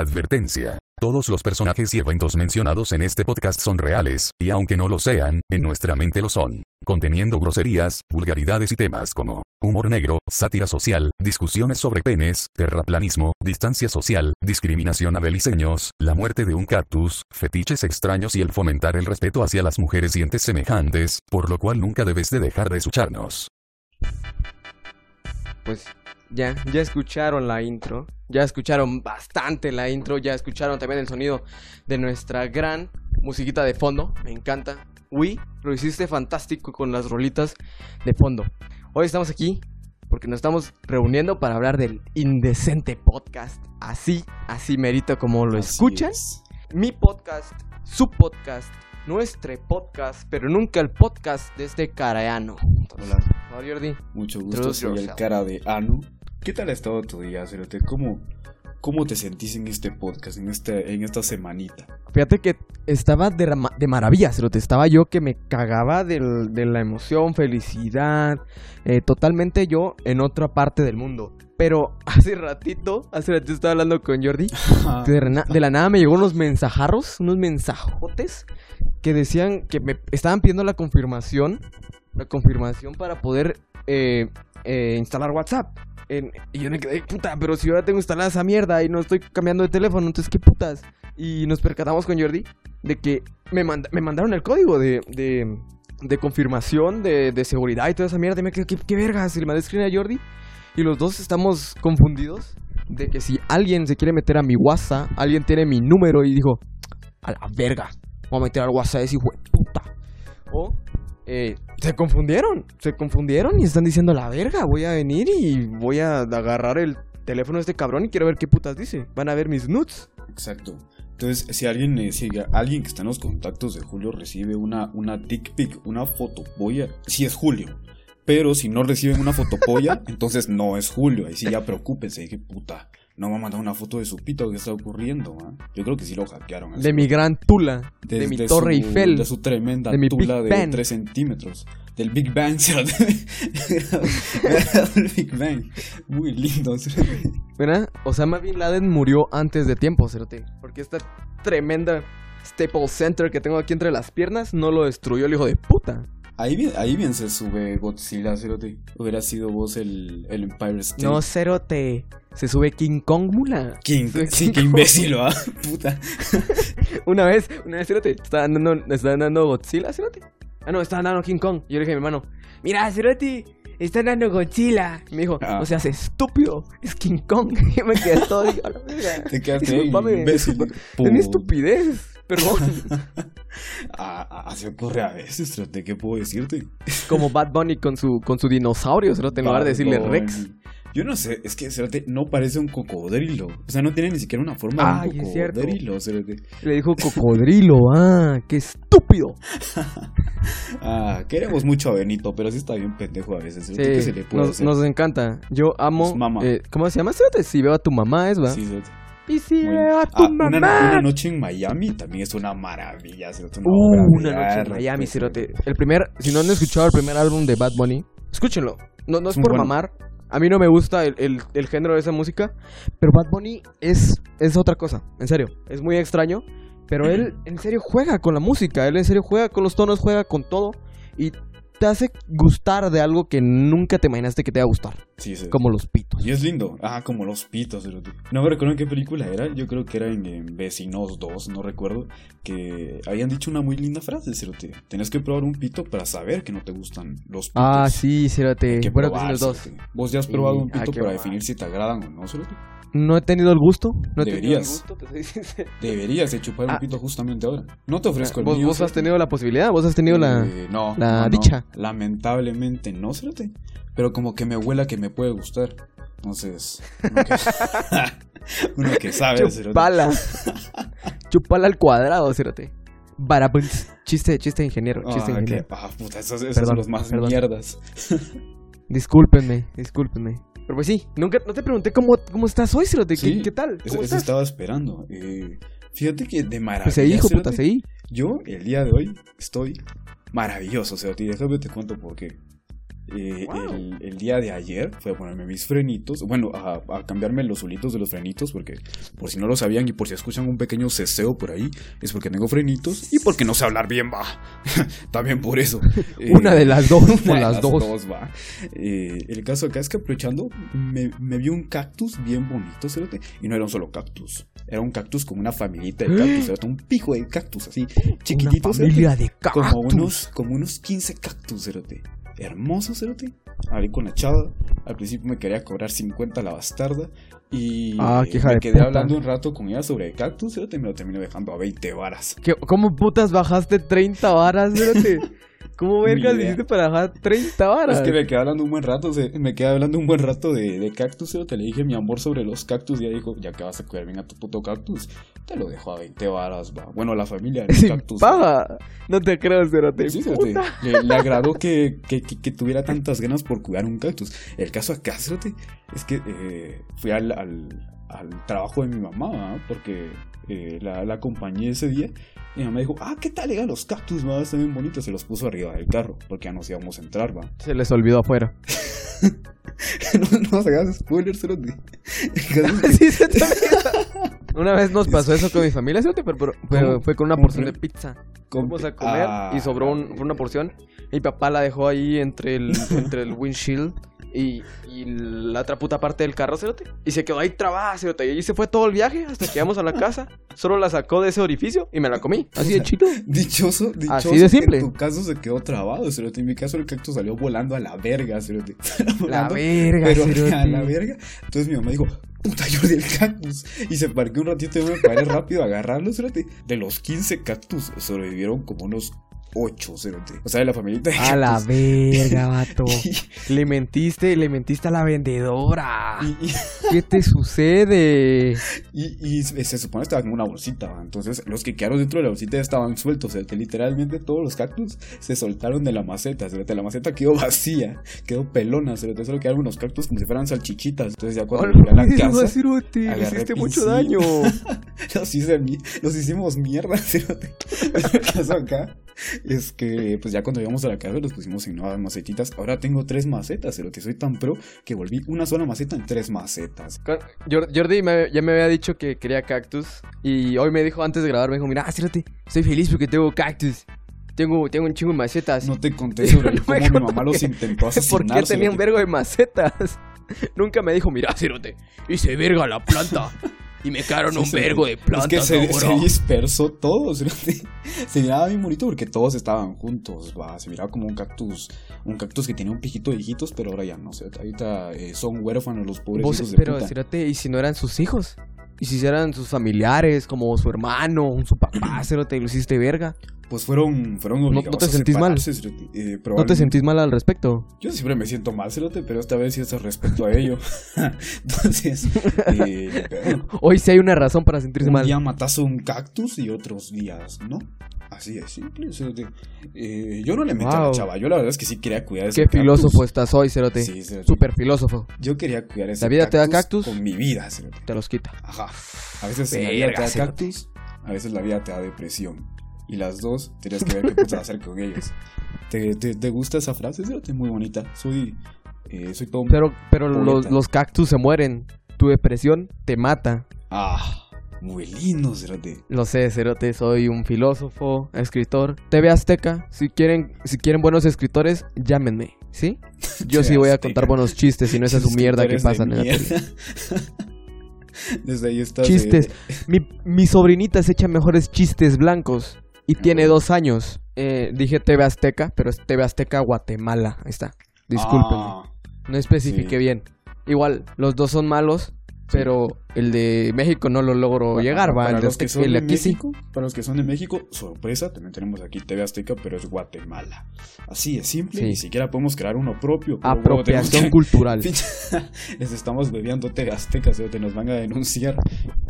Advertencia. Todos los personajes y eventos mencionados en este podcast son reales, y aunque no lo sean, en nuestra mente lo son, conteniendo groserías, vulgaridades y temas como humor negro, sátira social, discusiones sobre penes, terraplanismo, distancia social, discriminación a beliceños, la muerte de un cactus, fetiches extraños y el fomentar el respeto hacia las mujeres y entes semejantes, por lo cual nunca debes de dejar de escucharnos. Pues ya, ya escucharon la intro, ya escucharon bastante la intro, ya escucharon también el sonido de nuestra gran musiquita de fondo, me encanta. Uy, lo hiciste fantástico con las rolitas de fondo. Hoy estamos aquí porque nos estamos reuniendo para hablar del indecente podcast, así, así merito como lo Así escuchan. es. Mi podcast, su podcast, nuestro podcast, pero nunca el podcast de este caraano. Hola, Hola, Jordi. mucho gusto, soy el cara de Anu. ¿Qué tal ha estado tu día, Cerote? ¿Cómo, ¿Cómo te sentís en este podcast, en, este, en esta semanita? Fíjate que estaba de, de maravilla, te estaba yo que me cagaba del- de la emoción, felicidad, eh, totalmente yo en otra parte del mundo. Pero hace ratito, hace ratito estaba hablando con Jordi, de la nada me llegó unos mensajarros, unos mensajotes, que decían que me estaban pidiendo la confirmación, la confirmación para poder eh, eh, instalar WhatsApp. Y yo me quedé, puta, pero si ahora tengo instalada esa mierda y no estoy cambiando de teléfono, entonces qué putas. Y nos percatamos con Jordi de que me, me mandaron el código de, de, de confirmación de, de seguridad y toda esa mierda. Y me quedé, ¿qué, qué vergas? Y le mandé screen a Jordi. Y los dos estamos confundidos de que si alguien se quiere meter a mi WhatsApp, alguien tiene mi número y dijo, a la verga, voy a meter al WhatsApp ese hijo de puta. O eh, se confundieron, se confundieron y están diciendo la verga, voy a venir y voy a agarrar el teléfono de este cabrón y quiero ver qué putas dice. Van a ver mis nudes. Exacto. Entonces, si alguien, eh, si alguien que está en los contactos de Julio recibe una, una dick pic, una fotopolla, si es Julio. Pero si no reciben una fotopolla, entonces no es Julio. Ahí sí ya preocúpense, que puta. No va a mandar una foto de su pito, ¿qué está ocurriendo? ah? Yo creo que sí lo hackearon. De mi gran tula, de, mi torre su- Eiffel. De su tremenda de mi tula Big de Bang. 3 centímetros. Del Big Bang. El Big Bang. Muy lindo. ¿Verdad? Osama Bin Laden murió antes de tiempo, cerote. Porque esta tremenda Staples Center que tengo aquí entre las piernas no lo destruyó el hijo de puta. Ahí bien, ahí bien se sube Godzilla, cerote. Hubiera sido vos el, el Empire State. No, cerote. Se sube King Kong, mula. King, Soy sí, King qué imbécil, ¿va? Puta. Una vez, una vez, cerote, estaba andando, estaba andando Godzilla, cerote. Ah, no, estaba andando King Kong. Yo le dije a mi hermano, mira, cerote, está andando Godzilla. Me dijo, Ah. no seas estúpido, es King Kong. Y me quedé todo. Te quedaste ahí, imbécil. Es mi estupidez, perdón. Así ocurre a veces. ¿Qué puedo decirte? Como Bad Bunny con su, con su dinosaurio, cerote, en lugar de decirle Rex. Yo no sé, es que cerote no parece un cocodrilo. O sea, no tiene ni siquiera una forma Ay, de un cocodrilo. Le dijo cocodrilo, ah, qué estúpido. Ah, queremos mucho a Benito, pero sí está bien pendejo a veces. cerote. ¿Qué se Sí, le puede nos, encanta. Yo amo. Nos mama. eh, ¿Cómo se llama? Cerote? Si veo a tu mamá, es va. Sí, cerote. Y si veo a tu Ah, mamá. una, una noche en Miami también es una maravilla. una Uh, una noche en Miami, cerote. cerote. El primer, si no han escuchado el primer álbum de Bad Bunny, escúchenlo. No, no es por bueno. mamar. A mí no me gusta el, el- el género de esa música. Pero Bad Bunny es, es otra cosa. En serio. Es muy extraño. Pero él en serio juega con la música. Él en serio juega con los tonos, juega con todo. Y te hace gustar de algo que nunca te imaginaste que te iba a gustar. Sí, cerote. Como los pitos. Y es lindo. Ah, como los pitos. No me recuerdo en qué película era. Yo creo que era en, en Vecinos 2, no recuerdo. Que habían dicho una muy linda frase, cerote. Tenés que probar un pito para saber que no te gustan los pitos. Ah, sí, cerote. que Bueno, dos. cerote. ¿Vos ya has probado Y un pito para definir si te agradan o no, cerote? No he tenido el gusto. No he tenido el Deberías. gusto, te soy. Deberías de chupar Ah. un pito justamente ahora. No te ofrezco el ¿Vos, mío, vos has tenido la posibilidad, vos has tenido la... Eh, no, la no, no. dicha. Lamentablemente no, cerote. Pero como que me huela que me puede gustar. Entonces, uno que, uno que sabe. Chupala. Chupala al cuadrado, cerote. Barabuns. Chiste, chiste de ingeniero, Ah, chiste de ingeniero. ah, puta, esos, esos Perdón, son los más perdón. mierdas. Discúlpenme, discúlpenme. Pero pues sí, nunca, no te pregunté cómo, cómo estás hoy, cerote. ¿Qué, Sí, qué tal? Eso, ¿Cómo eso estás? estaba esperando. Eh, fíjate que de maravilla. Pues ahí, hijo puta, ahí. Yo, el día de hoy, estoy maravilloso, cerote. Y déjame te cuento por qué. eh, Wow. el, el día de ayer fui a ponerme mis frenitos, bueno, a, a cambiarme los solitos de los frenitos, porque por si no lo sabían y por si escuchan un pequeño ceseo por ahí, es porque tengo frenitos y porque no sé hablar bien, va. También por eso. Eh, Una de las dos, una de las dos. va. Eh, el caso acá es que aprovechando, me, me vi un cactus bien bonito, cerote, y no era un solo cactus. Era un cactus con una familita de cactus, cerote, un pico de cactus así, chiquitito, Una cerote, familia de cactus. como unos, como unos 15 cactus, cerote. Hermoso, cerote. Hablé con la chava. Al principio me quería cobrar 50 la bastarda. Y Ah, qué me quedé puta. hablando un rato con ella sobre cactus, y me lo terminé dejando a 20 varas. ¿Qué- ¿Cómo putas bajaste 30 varas? ¿Cómo vergas hiciste para bajar 30 varas? Es que me quedé hablando un buen rato, se- me quedé hablando un buen rato de, de cactus, cerote. Le dije mi amor sobre los cactus y ella dijo, ya que vas a cuidar bien a tu puto cactus, te lo dejo a 20 varas, va. Bueno, la familia de cactus. paga. No te creo, espérate. Sí, cerote. le, le agradó que, que, que- que tuviera tantas ganas por cuidar un cactus. El caso acá, cerote, es que eh, fui al, al, al trabajo de mi mamá, porque eh, la, la acompañé ese día. Y mi mamá dijo, ah, ¿qué tal, legal los cactus, va? Están bien bonitos. Se los puso arriba del carro, porque ya nos íbamos a entrar, va. Se les olvidó afuera. no, no se hagas spoilers, es que- Sí, se te. Una vez nos pasó eso con mi familia, ¿sí? pero, pero- pero fue con una ¿Cómo porción de pizza. Fuimos a comer Ah, y sobró un- una porción. Mi papá la dejó ahí entre el, entre el windshield y, y la otra puta parte del carro, cerote. Y se quedó ahí trabada, cerote. Y ahí se fue todo el viaje hasta que llegamos a la casa. Solo la sacó de ese orificio y me la comí. Así de chido. Dichoso, dichoso. Así de simple. En tu caso se quedó trabado, cerote. En mi caso el cactus salió volando a la verga, cerote. La verga, pero cerote. a la verga. Entonces mi mamá dijo, puta, yo del cactus. Y se parqué un ratito y me paré rápido a agarrarlo, cerote. De los 15 cactus sobrevivieron como unos 8, cerote. O sea, de la familita de A la cactus. verga, vato. Le mentiste, le mentiste a la vendedora. y, y- ¿Qué te sucede? y- y se se supone que estaba en una bolsita, ¿va? entonces los que quedaron dentro de la bolsita ya estaban sueltos, o sea, literalmente todos los cactus se soltaron de la maceta, cerote. la maceta quedó vacía, quedó pelona, cerote. solo quedaron unos cactus como si fueran salchichitas, entonces ya cuando llegué a la casa... cerote, agarré hiciste mucho daño. Los, hice los hicimos mierda, cerote. Acá es que, pues ya cuando llegamos a la casa los pusimos en nuevas macetitas. Ahora tengo tres macetas, cerote. Soy tan pro que volví una sola maceta en tres macetas. Jordi me- ya me había dicho que quería cactus. Y hoy me dijo antes de grabar, me dijo, mira, cérate, estoy feliz porque tengo cactus. Tengo, tengo un chingo de macetas. No te conté sobre No cómo mi mamá los que- intentó asesinar. ¿Por qué tenía un vergo de macetas? Nunca me dijo, mira, cérate, hice verga la planta. Y me quedaron un vergo de Es plantas que se, se dispersó todo. cerote. Se miraba bien bonito porque todos estaban juntos. Va. Se miraba como un cactus. Un cactus que tenía un piquito de hijitos, pero ahora ya no sé. Ahorita eh, son huérfanos los pobres Vos- hijos de pero, puta. cérate, ¿y si no eran sus hijos? ¿Y si eran sus familiares, como su hermano, su papá, cérate, lo hiciste verga? Pues fueron, fueron no obligados te a sentís mal? Eh, ¿No te sentís mal al respecto? Yo siempre me siento mal, cerote, pero esta vez sí es respecto a ello. Entonces, eh, pero Hoy sí hay una razón para sentirse un mal. día matas un cactus y otros días no. Así de simple. cerote. Eh, yo no le metí a la Wow. chava. Yo la verdad es que sí quería cuidar ese Qué cactus. filósofo estás hoy, Cerote. Sí, cerote. Super filósofo. Yo quería cuidar ese ¿La vida te da cactus? Con mi vida, cerote. Te los quita. Ajá. A veces la vida te Verga, da cactus, a veces la vida te da depresión. Y las dos tienes que ver qué puedes hacer con ellos. ¿Te, te, te gusta esa frase? Cerote? Muy bonita. Soy, eh, soy todo Pero, pero los, los cactus se mueren. Tu depresión te mata. Ah, muy lindo, Cerote. Lo sé, Cerote, soy un filósofo, escritor. TV Azteca, si quieren, si quieren buenos escritores, llámenme, ¿sí? Yo sí voy a contar buenos chistes y no esa su mierda que pasan en la tele. Desde ahí. Chistes. eh, Mi, mi sobrinita se echa mejores chistes blancos y tiene dos años. Eh, dije TV Azteca, pero es TV Azteca Guatemala. Ahí está. Discúlpenme. ah, No especifiqué sí. bien. Igual, los dos son malos, pero el de México no lo logro llegar, va. Para El los que son el de sí. México, para los que son de México, sorpresa, también tenemos aquí TV Azteca, pero es Guatemala. Así es simple, Sí. ni siquiera podemos crear uno propio. Apropiación que- cultural. Les estamos bebiendo TV Azteca, Cerote, nos van a denunciar.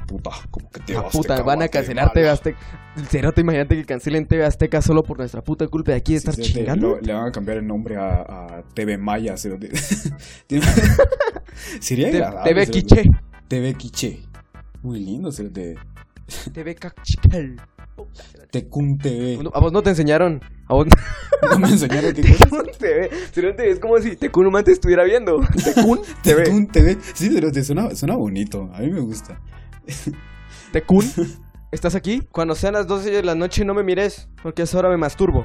Puta, como que TV Ah, Azteca. puta, van a cancelar TV Azteca. Cerote, imagínate que cancelen TV Azteca solo por nuestra puta culpa de aquí de estar Sí, chingando. lo- le van a cambiar el nombre a, a TV Maya, Sería TV. Quiche. TV Quiche. Muy lindo, cerote. TV Cachical. Tecun TV. A vos no te enseñaron. A vos No me enseñaron qué. Tecun TV. Cerote, es como si Tecun Human te estuviera viendo. Tecun TV. Tecun TV. Sí, pero te suena, suena bonito. A mí me gusta. Tecun. ¿Estás aquí? Cuando sean las 12 de la noche no me mires, porque a esa hora me masturbo.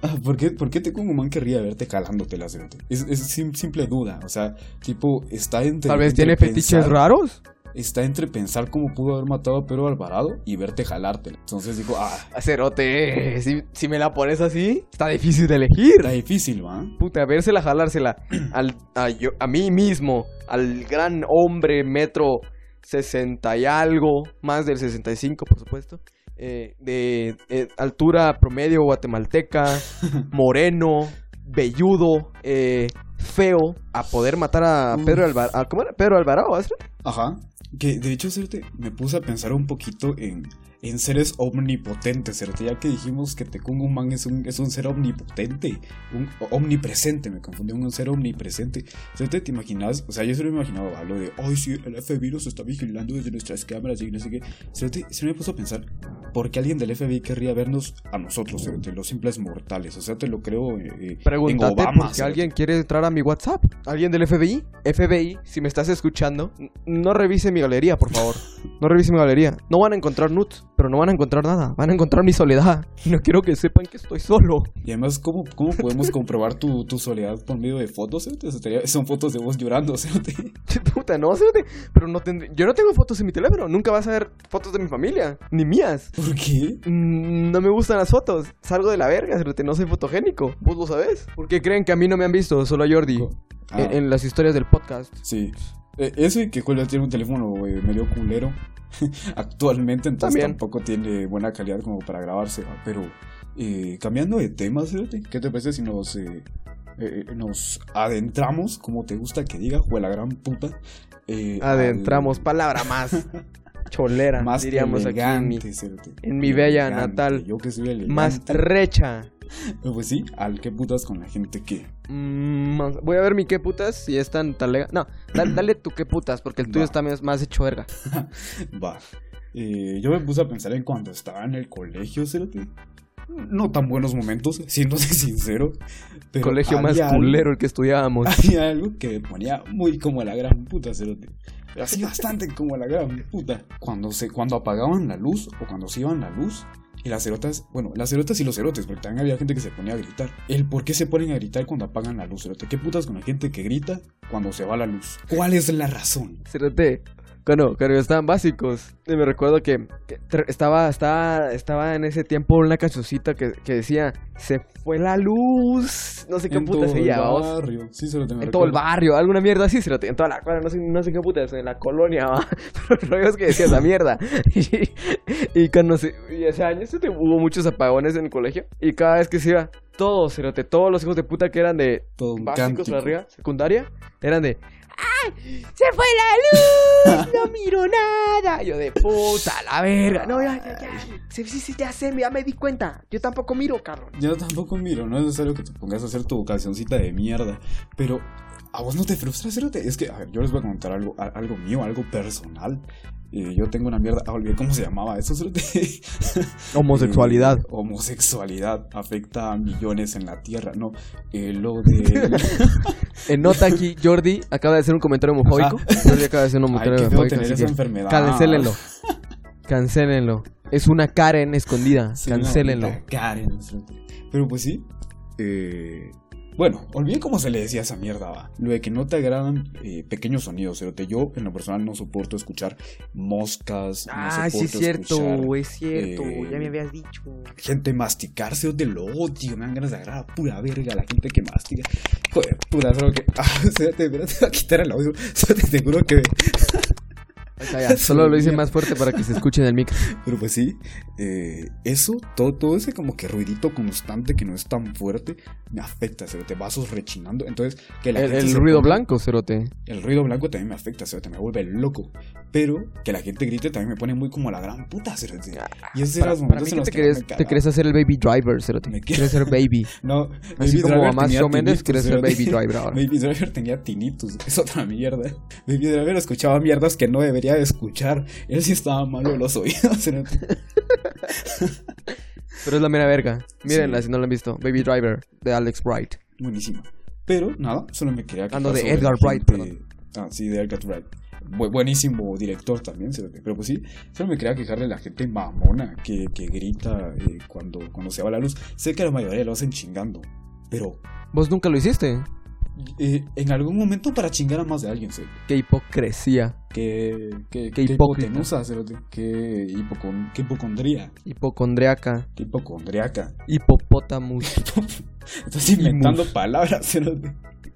Ah, ¿por, qué, ¿Por qué Tecun Human querría verte jalándote la cerote? Es, es sim- simple duda. O sea, tipo, está entre. Tal vez entre tiene fetiches pensar- raros. Está entre pensar cómo pudo haber matado a Pedro Alvarado y verte jalártela. Entonces digo, ah, Cerote, si, si me la pones así, está difícil de elegir. está difícil, ¿va? Puta, vérsela, jalársela al, a, yo, a mí mismo, al gran hombre metro 60 y algo, más del 65 por supuesto, eh, de eh, altura promedio guatemalteca, moreno, velludo, eh, feo, a poder matar a. Pedro Alvarado. ¿Cómo era? Pedro Alvarado, ¿vas? Ajá. Que de hecho, me puse a pensar un poquito en, en seres omnipotentes, Certe. Ya que dijimos que Tecun Human es un, es un ser omnipotente, un omnipresente, me confundí, un ser omnipresente. Certe, ¿te imaginas? O sea, yo solo me imaginaba lo de, ay, sí, el FBI nos está vigilando desde nuestras cámaras y no sé qué. Certe, se me puso a pensar, ¿por qué alguien del FBI querría vernos a nosotros, Certe, los simples mortales? O sea, te lo creo eh, eh, en Obama. alguien quiere entrar a mi WhatsApp. ¿Alguien del FBI? FBI, si me estás escuchando, no revise mi galería, por favor. No revise mi galería. No van a encontrar nudes, pero no van a encontrar nada. Van a encontrar mi soledad. Y no quiero que sepan que estoy solo. Y además, ¿cómo, cómo podemos comprobar tu, tu soledad por medio de fotos? Estaría- son fotos de vos llorando, Certe. Puta, no, Pero no tendré... Yo no tengo fotos en mi teléfono. Nunca vas a ver fotos de mi familia. Ni mías. ¿Por qué? Mm, No me gustan las fotos. Salgo de la verga, cerote, No soy fotogénico. ¿Vos lo sabés? ¿Por qué creen que a mí no me han visto? Solo a Jordi. Ah, En, en las historias del podcast. Sí. Eh, eso y que Julio tiene un teléfono eh, medio culero actualmente, entonces También. tampoco tiene buena calidad como para grabarse. ¿va? Pero eh, cambiando de tema, fíjate, ¿qué te parece si nos, eh, eh, nos adentramos, como te gusta que diga, fue la gran puta? eh, Adentramos. al- Palabra más cholera, más diríamos aquí en mi, en bella Elegante, natal. Yo que soy elegante. más recha. Pues sí, al que putas con la gente que. Mm, voy a ver mi qué putas si es tan talega. No, dale, dale tu qué putas, porque el tuyo está más, hecho verga. Va. Eh, yo me puse a pensar en cuando estaba en el colegio, cerote. No tan buenos momentos, siéndose sincero. Pero Colegio más algo- culero el que estudiábamos. Había algo que me ponía muy como la gran puta, cerote. Así bastante como la gran puta. Cuando, se, cuando apagaban la luz o cuando se iban la luz. Y las cerotas, bueno, las cerotas y los cerotes, porque también había gente que se ponía a gritar. El por qué se ponen a gritar cuando apagan la luz, cerote. ¿Qué putas con la gente que grita cuando se va la luz? ¿Cuál es la razón? Cerote, Cuando, cuando estaban básicos, y me recuerdo que, estaba, estaba, estaba en ese tiempo una cancioncita que, que decía, se fue la luz, no sé qué en puta todo se el llama, vos. barrio. Sí, se lo tengo En todo el barrio, alguna mierda así, se lo en toda la cuadra, no sé, no sé qué puta, en la colonia, va. Pero el rollo es que decía esa mierda. Y, y cuando se, y ese año se te- hubo muchos apagones en el colegio. Y cada vez que se iba, todos, cerote, todos los hijos de puta que eran de Todo básicos para arriba, secundaria, eran de ¡Ay! ¡Se fue la luz! ¡No miro nada! Yo de puta, la verga. No, ya, ya, ya. Sí, sí, sí, ya sé, ya me di cuenta. Yo tampoco miro, cabrón. Yo tampoco miro, no es necesario que te pongas a hacer tu cancioncita de mierda. Pero a vos no te frustras, Cerote? Es que, a ver, yo les voy a contar algo, a- algo mío, algo personal. Eh, yo tengo una mierda, ah, olvidé cómo se llamaba eso, Cerote. Homosexualidad. Eh, homosexualidad afecta a millones en la tierra, no. Eh, lo de. En nota aquí, Jordi acaba de hacer un comentario homofóbico. Jordi acaba de hacer un Ay, comentario feo homofóbico. tener esa enfermedad. Cancélenlo. Cancélenlo. Es una Karen escondida. Sí, Cancélenlo. Karen. Pero pues sí. eh, bueno, olvidé cómo se le decía esa mierda, va. Lo de que no te agradan eh, pequeños sonidos, Cerote. Yo, en lo personal, no soporto escuchar moscas. Ah, no sí, es cierto. escuchar Es cierto. eh, Ya me habías dicho. Gente masticarse, de lo odio. Me dan ganas de agarrar a pura verga la gente que mastica. Joder, puta, solo que. Ah, Cerote, espérate, te voy a quitar el audio. Te juro que. Ya. Solo lo hice más fuerte para que se escuche en el micro. Pero pues sí, eh, eso, todo, todo ese como que ruidito constante que no es tan fuerte, me afecta, se te vasos rechinando. Entonces, que la El, gente el ruido ponga- blanco, cerote. El ruido blanco también me afecta, se te me vuelve loco. Pero que la gente grite también me pone muy como la gran puta, cerote. Y ese Para, era los para momentos mí en los te que más me te querés hacer el baby driver, cerote. Me Quieres ser baby. No, Así Baby como Mendes, tinnitus, quieres ser cerote. baby driver ahora. Baby Driver tenía tinnitus, es otra mierda. Baby Driver escuchaba mierdas que no debería de escuchar. Él sí estaba malo de los oídos. Pero es la mera verga. Mírenla Sí. si no la han visto. Baby Driver de Alex Wright. Buenísima. Pero nada, solo me quería Ando de sobre Edgar Wright, gente- Ah, sí, de Edgar Wright. Bu- buenísimo director también, pero pues sí, solo me quería quejar de la gente mamona que, que grita eh, cuando, cuando se va la luz. Sé que la mayoría lo hacen chingando, pero Vos nunca lo hiciste. Eh, en algún momento para chingar a más de alguien, sé. Qué hipocresía. Que, que, Qué hipócrita. hipotenusa, que, hipocon, que hipocondría, Hipocondriaca. que hipocondriaca. Hipopótamus. Estás inventando palabras, cerote.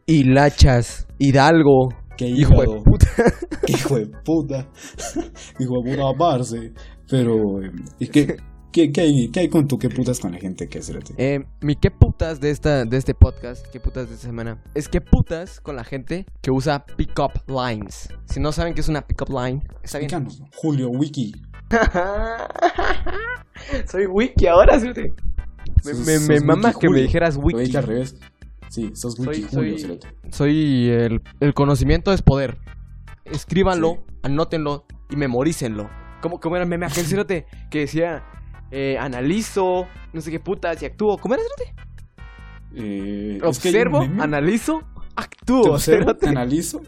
Hilachas. Hidalgo. Que Hijo de puta. Qué hijo de puta. Hijo de puta amarse. Pero, eh, ¿y qué, qué, qué hay, qué hay con tú? ¿Qué putas con la gente que hace Eh, mi qué putas de, esta, de este podcast, qué putas de esta semana, es qué putas con la gente que usa pick-up lines. Si no saben qué es una pick-up line, está bien. Explícanos, ¿no? Julio Wiki. Soy wiki ahora, fíjate. Me, me, me mama que me dijeras Lo wiki. dije al revés. Sí, sos Wiki Soy- Julio, soy- cerote. Soy el, el conocimiento es poder. Escríbanlo, Sí. anótenlo y memorícenlo. ¿Cómo, cómo era el meme aquel cerote que decía eh, analizo, no sé qué putas y actúo? ¿Cómo era? Eh, es que Observo, analizo, Te actúo. observo, cerote. te analizo.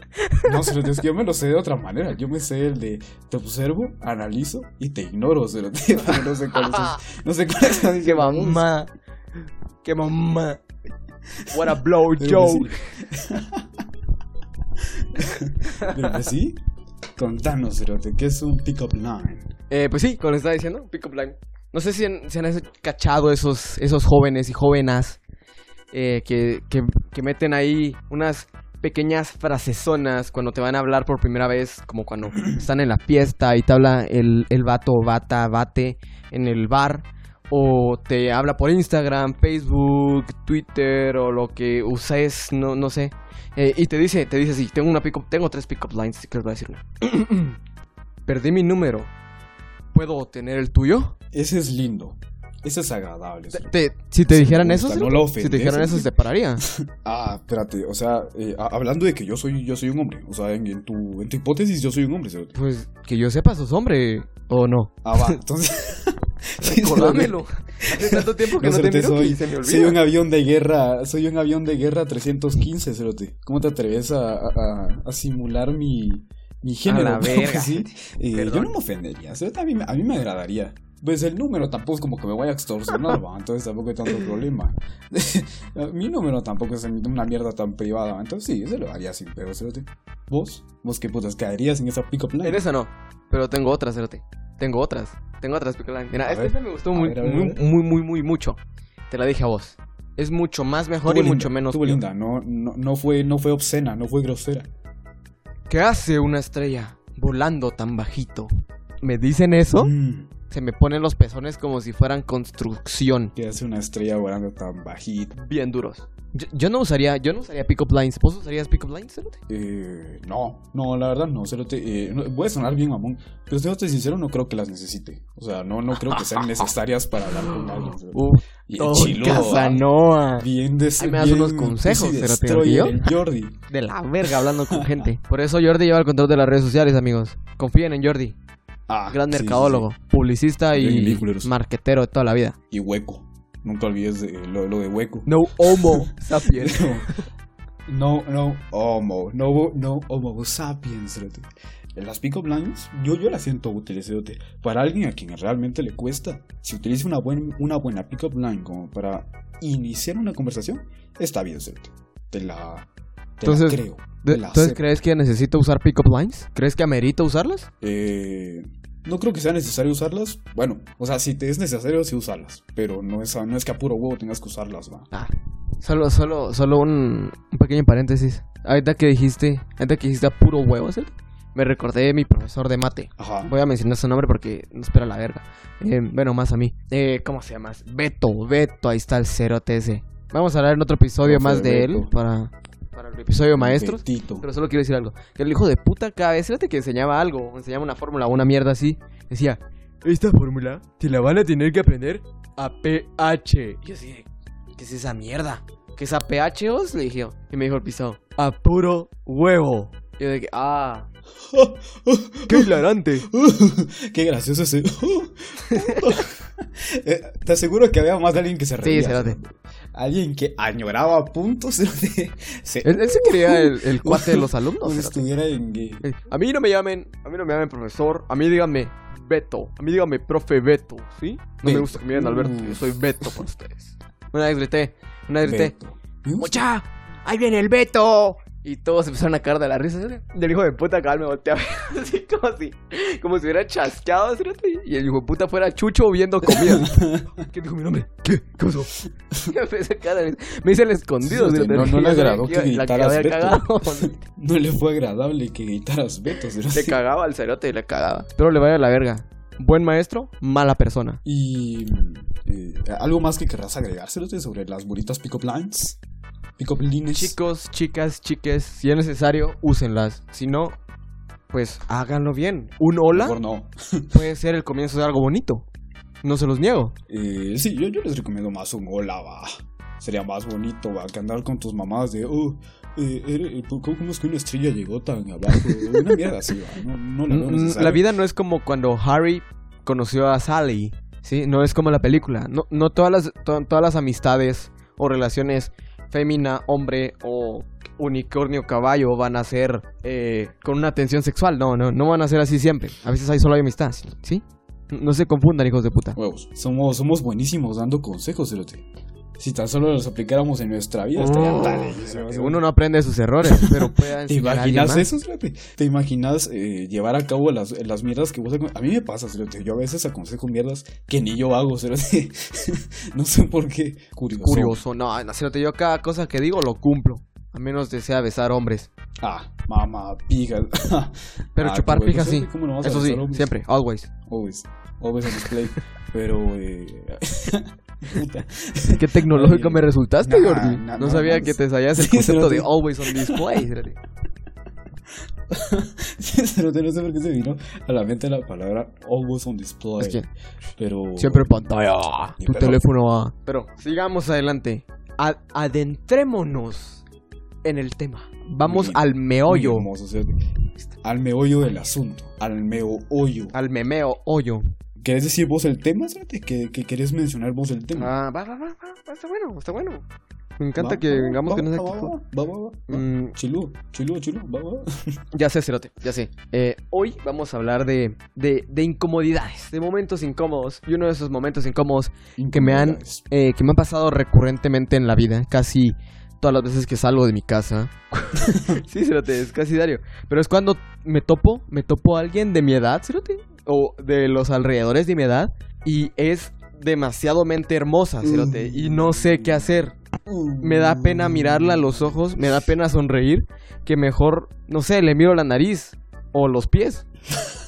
No, cerote, es que yo me lo sé de otra manera. Yo me sé el de te observo, analizo y te ignoro, cerote. No sé cuál es. No sé cuál es. ¡Qué mamá! ¡Qué mamá! What a blow pues joke. Pero pues sí. Contanos, cerote, ¿qué es un pick-up line? Eh, pues sí, como les estaba diciendo, pick up line. No sé si han, si han cachado esos, esos jóvenes y jóvenes eh, que, que, que meten ahí unas pequeñas frasesonas cuando te van a hablar por primera vez, como cuando están en la fiesta y te habla el, el vato bata, bate en el bar, o te habla por Instagram, Facebook, Twitter o lo que uses, no, no sé. Eh, y te dice, te dice así, tengo una pick tengo tres pick-up lines, si quieres voy a decir una. Perdí mi número. ¿Puedo tener el tuyo? Ese es lindo. Ese es agradable. Te- te- si te dijeran eso, si te dijeran eso, se pararía. Ah, espérate, o sea, eh, a- hablando de que yo soy, yo soy un hombre, o sea, en, en tu, en tu hipótesis yo soy un hombre, cerote. Pues que yo sepa, sos hombre. ¿O no? Ah, va, entonces... Recordámelo. Hace tanto tiempo que No, no, te miro soy, que se me olvida. soy un avión de guerra, soy un avión de guerra 315, cerote. ¿Cómo te atreves a, a- a simular mi, mi género? la Claro que verga. sí. Eh, yo no me ofendería, a mí, me- a mí me agradaría. Pues el número tampoco es como que me vaya a extorsionar, ¿va? entonces tampoco hay tanto problema. Mi número tampoco es una mierda tan privada, ¿va? entonces sí, eso lo haría sin pedo, cerote. ¿Vos? ¿Vos qué putas caerías en esa pick-up line? En esa no. Pero tengo otras, cerote. Tengo otras. Tengo otras pick line. Mira, A esta, esta me gustó A muy, ver, a muy, a muy, muy, muy mucho. Te la dije a vos. Es mucho más mejor y mucho menos. estuvo peor. linda, no, no, no, fue, no fue obscena, no fue grosera. ¿Qué hace una estrella volando tan bajito? ¿Me dicen eso? Mm. Se me ponen los pezones como si fueran construcción. que hace una estrella volando tan bajita. Bien duros. Yo, yo no usaría, yo no usaría pick-up lines. ¿Vos usarías pick-up lines, cerote? Eh, no, no, la verdad no, cerote, eh, no, voy a sonar bien mamón, pero siéndote sincero, no creo que las necesite. O sea, no, no creo que sean necesarias para hablar con alguien. Uh, Y ¿ah? Casanoa. Bien de Ahí me das unos consejos, cerote, Jordi. De la verga hablando con gente. Por eso Jordi lleva el control de las redes sociales, amigos. Confíen en Jordi. Ah, Gran sí, mercadólogo, sí. publicista y marquetero de toda la vida. Y hueco. Nunca olvides de, lo, lo de hueco. No homo sapiens. No, no, homo, no, no, homo sapiens. Las pick-up lines, yo, yo las siento útiles. Para alguien a quien realmente le cuesta, si utiliza una, buen, una buena pick-up line como para iniciar una conversación, está bien. Te la, te la Entonces, creo. De- te la ¿Entonces acepto. crees que necesito usar pick-up lines? ¿Crees que amerita usarlas? Eh, no creo que sea necesario usarlas. Bueno, o sea, si te es necesario, sí usarlas. Pero no es, no es que a puro huevo tengas que usarlas, va. Ah, solo, solo, solo un, un pequeño paréntesis. Ahorita que dijiste, ahorita que dijiste a puro huevo, ¿sí? me recordé de mi profesor de mate. Ajá. Voy a mencionar su nombre porque no espera la verga. Eh, bueno, más a mí. Eh, ¿Cómo se llama? Beto, Beto, ahí está el cerote ese. Vamos a hablar en otro episodio más de él para, para el episodio maestros. Betito. Pero solo quiero decir algo. Que el hijo de puta cada vez, fíjate que enseñaba algo, enseñaba una fórmula o una mierda así. Decía, esta fórmula te la van a tener que aprender a pH. Y yo así, ¿qué es esa mierda? ¿Qué es a pH os? Le dije. Y me dijo el pisado, a puro huevo. Y yo de que, ah, ¡Qué hilarante! Qué gracioso ese. Eh, Te aseguro que había más de alguien que se reía. Sí, espérate. Alguien que añoraba puntos. Se- Él, él se creía el, el cuate de los alumnos. Estuviera en. Eh, A mí no me llamen, a mí no me llamen profesor, a mí díganme Beto, a mí díganme profe Beto, ¿sí? No me gusta que me digan Alberto, yo soy Beto para ustedes. Una vez grité, una vez grité. ¡Mucha! ¡Ahí viene el Beto! Y todos empezaron a caer de la risa. ¿sí? Y el hijo de puta acá me volteaba así como si, como si hubiera chasqueado. ¿sí? Y el hijo de puta fuera Chucho viendo comida. ¿Qué dijo mi nombre? ¿Qué? ¿Qué pasó? Y me a hice el escondido. Sí, ¿sí? no- no le agradó que gritaras había Beto. cagado. No le fue agradable que gritaras Beto. cerote. Le cagaba al cerote y le cagaba. Pero le vaya a la verga. Buen maestro, mala persona. Y eh, algo más que querrás agregárselo sobre las bonitas pick-up lines. Chicos, chicas, chiques, si es necesario, úsenlas. Si no, pues háganlo bien. Un hola Mejor no. puede ser el comienzo de algo bonito. No se los niego. Eh, sí, yo, yo les recomiendo más un hola, va. Sería más bonito, va, que andar con tus mamás de, oh, eh, ere- eh, ¿cómo, es que una estrella llegó tan abajo? Una mierda así, va. No, no la veo Mm, necesaria. La vida no es como cuando Harry conoció a Sally, ¿sí? No es como la película. No, no todas, las, to- todas las amistades o relaciones fémina, hombre o unicornio, caballo van a ser eh, con una tensión sexual. No, no, no van a ser así siempre. A veces hay solo hay amistad, ¿sí? No se confundan, hijos de puta. Huevos. Somos, somos buenísimos dando consejos, cerote. Si tan solo los aplicáramos en nuestra vida, Oh, tan. Uno no aprende de sus errores, pero puede ¿Te imaginas eso, cerote? ¿Te imaginas eh, llevar a cabo las, las mierdas que vos... A mí me pasa. Yo a veces aconsejo mierdas que ni yo hago, no sé por qué. Curioso. Curioso, no, cerote, yo cada cosa que digo lo cumplo. A menos desea besar hombres. Ah, mamá, pija. Pero Ah, chupar pija sí. cerote, ¿cómo no Eso sí, hombres? siempre, always. Always. Always on display. Pero, eh... puta. Qué tecnológico me resultaste, nah, Jordi. nah, no no, sabía no, que te sabías el sí, concepto de always on display. no sé por qué se vino a la mente la palabra always on display. Es que Pero... siempre pantalla. Tu teléfono va. Pero sigamos adelante. A- adentrémonos en el tema. Vamos Muy- al meollo. hermoso. Al meollo del asunto. Al meollo. Al memeo hoyo. ¿Querés decir vos el tema, cerote? ¿Que, que querés mencionar vos el tema? Ah, va, va, va, va. Está bueno, está bueno. Me encanta Va, que va, vengamos va, con va, actitud. Va, va, va. Mm, Chilú, chilú, chilú, va, va. Ya sé, Cerote, ya sé. Eh, hoy vamos a hablar de, de, de incomodidades, de momentos incómodos. Y uno de esos momentos incómodos que me han, eh, que me han pasado recurrentemente en la vida, casi todas las veces que salgo de mi casa. sí, Cerote, es casi diario. Pero es cuando me topo, me topo a alguien de mi edad, Cerote, o de los alrededores de mi edad, y es demasiadamente hermosa, y no sé qué hacer. Me da pena mirarla a los ojos, me da pena sonreír, que mejor, no sé, le miro la nariz o los pies.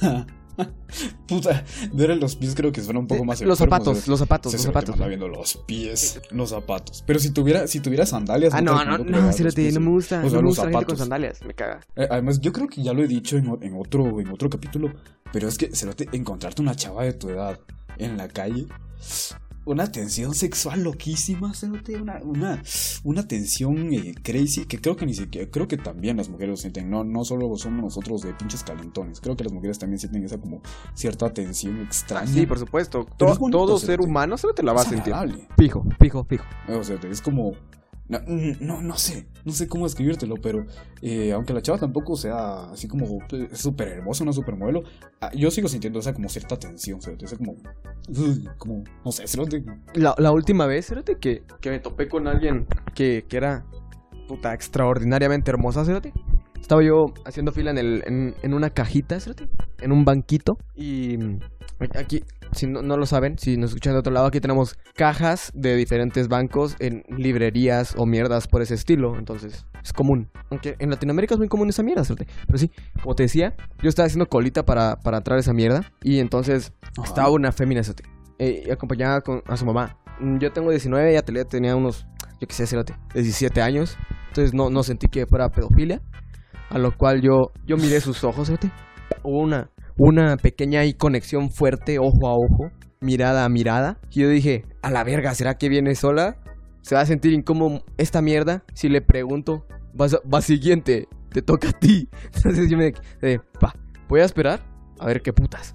Puta, ver los pies creo que suena un poco más los zapatos, los zapatos, los zapatos. me viendo los pies, los zapatos. Pero si tuviera, si tuviera sandalias... Ah, no, no, no, los no me gusta, o no sea, me los gusta la gente con zapatos. sandalias, me caga. Eh, Además, yo creo que ya lo he dicho en, en otro, en otro capítulo, pero es que, encontrarte una chava de tu edad en la calle, una tensión sexual loquísima, cerote, una, una, una tensión eh, crazy, que creo que ni siquiera, creo que también las mujeres lo sienten, no, no solo somos nosotros de pinches calentones, creo que las mujeres también sienten esa como cierta tensión extraña. Sí, por supuesto. To- bonito, todo Cerote. ser humano se te la va a sentir. Fijo, fijo, fijo. O sea, es como. No, no, no sé, no sé cómo escribírtelo, pero eh, aunque la chava tampoco sea así como súper hermosa, una super modelo, ah, yo sigo sintiendo esa como cierta tensión, ¿sabes? Esa como. no sé, cerote. La, última vez, Cerote, que, que me topé con alguien que, que era puta extraordinariamente hermosa, Cerote. Estaba yo haciendo fila en, el, en, una cajita, en un banquito. Y mm, aquí, si no, no lo saben, si nos escuchan de otro lado, aquí tenemos cajas de diferentes bancos en librerías o mierdas por ese estilo. Entonces, es común. Aunque en Latinoamérica es muy común esa mierda, Cerote. Pero sí, como te decía, yo estaba haciendo colita para, para entrar a esa mierda. Y entonces Ajá. estaba una fémina, eh, y acompañada con, a su mamá. Mm, Yo tengo 19, ella tenía- tenía unos, yo qué sé, cerote, 17 años. Entonces no, no sentí que fuera pedofilia. A lo cual yo, yo miré sus ojos, cerote. Hubo una, una pequeña ahí conexión fuerte, ojo a ojo, mirada a mirada. Y yo dije, a la verga, ¿será que viene sola? ¿Se va a sentir incómodo esta mierda? Si le pregunto, va, va siguiente, te toca a ti. Entonces yo me quedé, pa, voy a esperar a ver qué putas.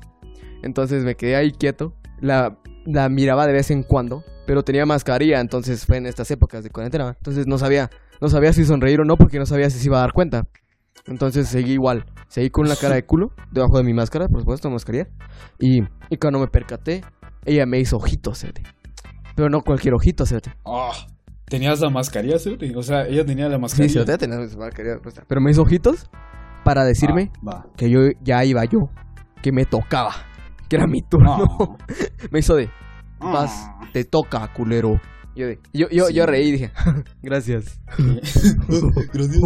Entonces me quedé ahí quieto. La, la miraba de vez en cuando, pero tenía mascarilla, entonces fue en estas épocas de cuarentena. Entonces no sabía, no sabía si sonreír o no, porque no sabía si se iba a dar cuenta. Entonces seguí igual, seguí con la cara de culo, debajo de mi máscara, por supuesto, mascarilla. Y, y cuando me percaté, ella me hizo ojitos, cerote. Pero no cualquier ojito, cerote. Ah, ¿Tenías la mascarilla, cerote? O sea, ella tenía la Sí, mascarilla. cerote, tenía mi mascarilla. Pero me hizo ojitos para decirme Ah, que yo ya iba yo, que me tocaba, que era mi turno. No. me hizo de, vas, Ah. te toca, culero. Yo, de- yo, yo, Sí. yo reí y dije, gracias. Gracias.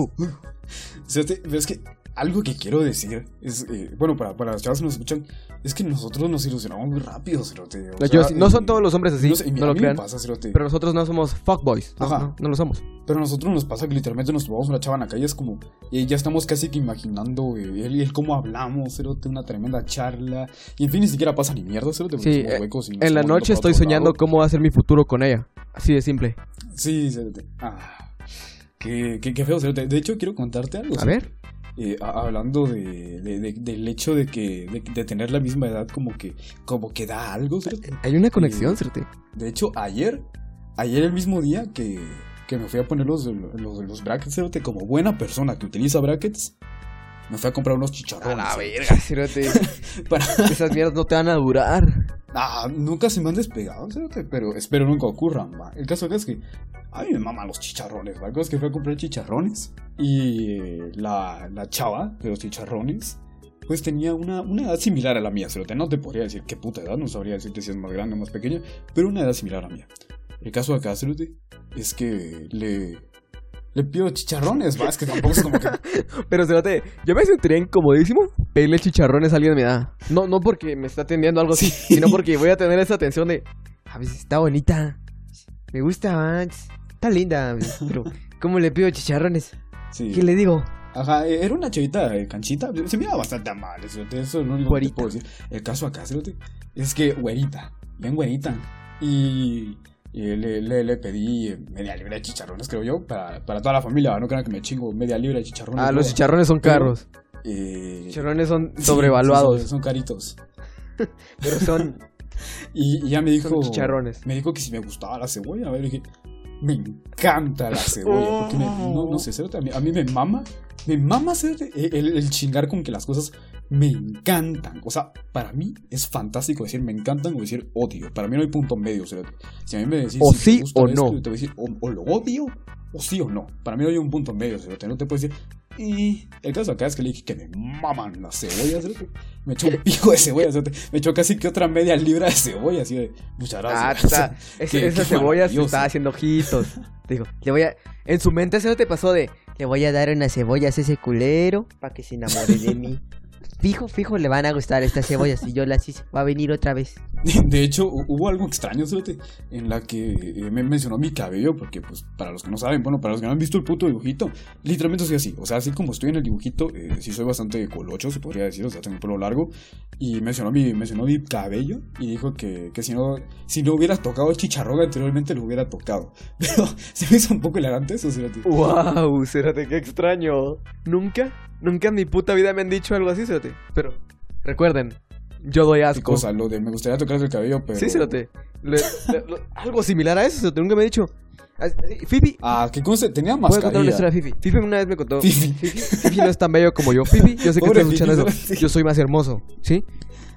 Pero es que algo que quiero decir es, eh, bueno, para, para las chavas que nos escuchan, es que nosotros nos ilusionamos muy rápido, cerote. O No, yo sea, sí- no son eh, todos los hombres así, no sé, no lo crean. pasa. Pero nosotros no somos fuckboys. No, Ajá. no, no lo somos. Pero a nosotros nos pasa que literalmente nos tomamos una chava en la calle, es como, eh, ya estamos casi que imaginando eh, él y él cómo hablamos, cerote, una tremenda charla. Y en fin, ni siquiera pasa ni mierda, cerote, Sí, eh, huecos y En la noche estoy soñando lado. cómo va a ser mi futuro con ella. Así de simple. Sí, cerote. Ah, qué, qué, qué feo. De hecho, quiero contarte algo. A ver. Eh, a- hablando de, de- de- del hecho de que de, tener la misma edad como que como que da algo cerote. Hay una conexión, Eh, Cerote. de hecho ayer ayer el mismo día que, que me fui a poner los, los, los brackets cerote, como buena persona que utiliza brackets me fui a comprar unos chicharrones cerote, Cerote. para Esas mierdas no te van a durar. Ah, nunca se me han despegado pero espero nunca ocurran va. el caso acá es que a mí me maman los chicharrones va. es que fui a comprar chicharrones y la, la chava de los chicharrones pues tenía una, una edad similar a la mía. No te podría decir qué puta edad, no sabría decirte si es más grande o más pequeña, pero una edad similar a la mía. El caso acá, es que le, le pido chicharrones, va, es que tampoco es como que... Pero Cerote, yo me sentiría incomodísimo pedirle chicharrones a alguien me da. No, no porque me está atendiendo algo así, sino porque voy a tener esa atención de. A veces está bonita. Me gusta. Está linda. Pero, ¿cómo le pido chicharrones? Sí. ¿Qué le digo? Ajá, eh, era una chavita eh, canchita, se miraba bastante amable, cerote, eso es lo único que te Güerita. puedo decir. El caso acá, es que güerita, bien güerita, y... y le, le, le pedí eh, media libra de chicharrones, creo yo, para, para toda la familia. No crean que me chingo media libra de chicharrones. Ah, ¿no? los chicharrones son caros. Eh, Chicharrones son sobrevaluados. sí, son, son caritos. Pero son, Y, y ya me dijo. chicharrones. Me dijo que si me gustaba la cebolla. A ver, dije, me encanta la cebolla. Porque me- no, no sé, a mí, a mí me mama. Me mama el, el chingar con que las cosas me encantan. O sea, para mí es fantástico decir me encantan o decir odio. Para mí no hay punto medio, cerote. Si a mí me decís O si te sí o esto, no. yo te voy a decir o, o lo odio o sí o no. Para mí no hay un punto medio, cerote. No te puedo decir. Y el caso acá es que le dije que me maman las cebollas. Me echó un pico de cebolla, cerote. Me echó casi que otra media libra de cebolla, así de muchas Ah, gracias. está, es- esa cebolla se está haciendo ojitos. Digo, le voy a. En su mente se te pasó de. Le voy a dar unas cebollas a ese culero para que se enamore de mí. Fijo, fijo, le van a gustar estas cebollas. Y yo las hice. Va a venir otra vez. De hecho, hu- hubo algo extraño, cerote, en la que eh, me mencionó mi cabello, porque, pues, para los que no saben, bueno, para los que no han visto el puto dibujito, literalmente soy así. O sea, así como estoy en el dibujito, eh, sí soy bastante colocho, se podría decir, o sea, tengo el pelo largo. Y mencionó mi, mencionó mi cabello y dijo que, que si, no, si no hubiera tocado el chicharrón anteriormente, lo hubiera tocado. Pero se me hizo un poco hilarante eso. ¡Wow! Cérate, qué extraño. Nunca, nunca en mi puta vida me han dicho algo así, Cérate. Pero, recuerden, yo doy Qué asco. cosa, lo de me gustaría tocar el cabello, pero. Sí, Cérate. Le- le- lo- algo similar a eso, Cérate. Nunca me ha dicho. Fifi, Ah, que conste, tenía ¿puedo contar una historia de Fifi? Fifi una vez me contó. Fifi. Fifi, Fifi no es tan bello como yo. Fifi, yo sé que Pobre estás escuchando Fifi, eso. Yo soy más hermoso, ¿sí?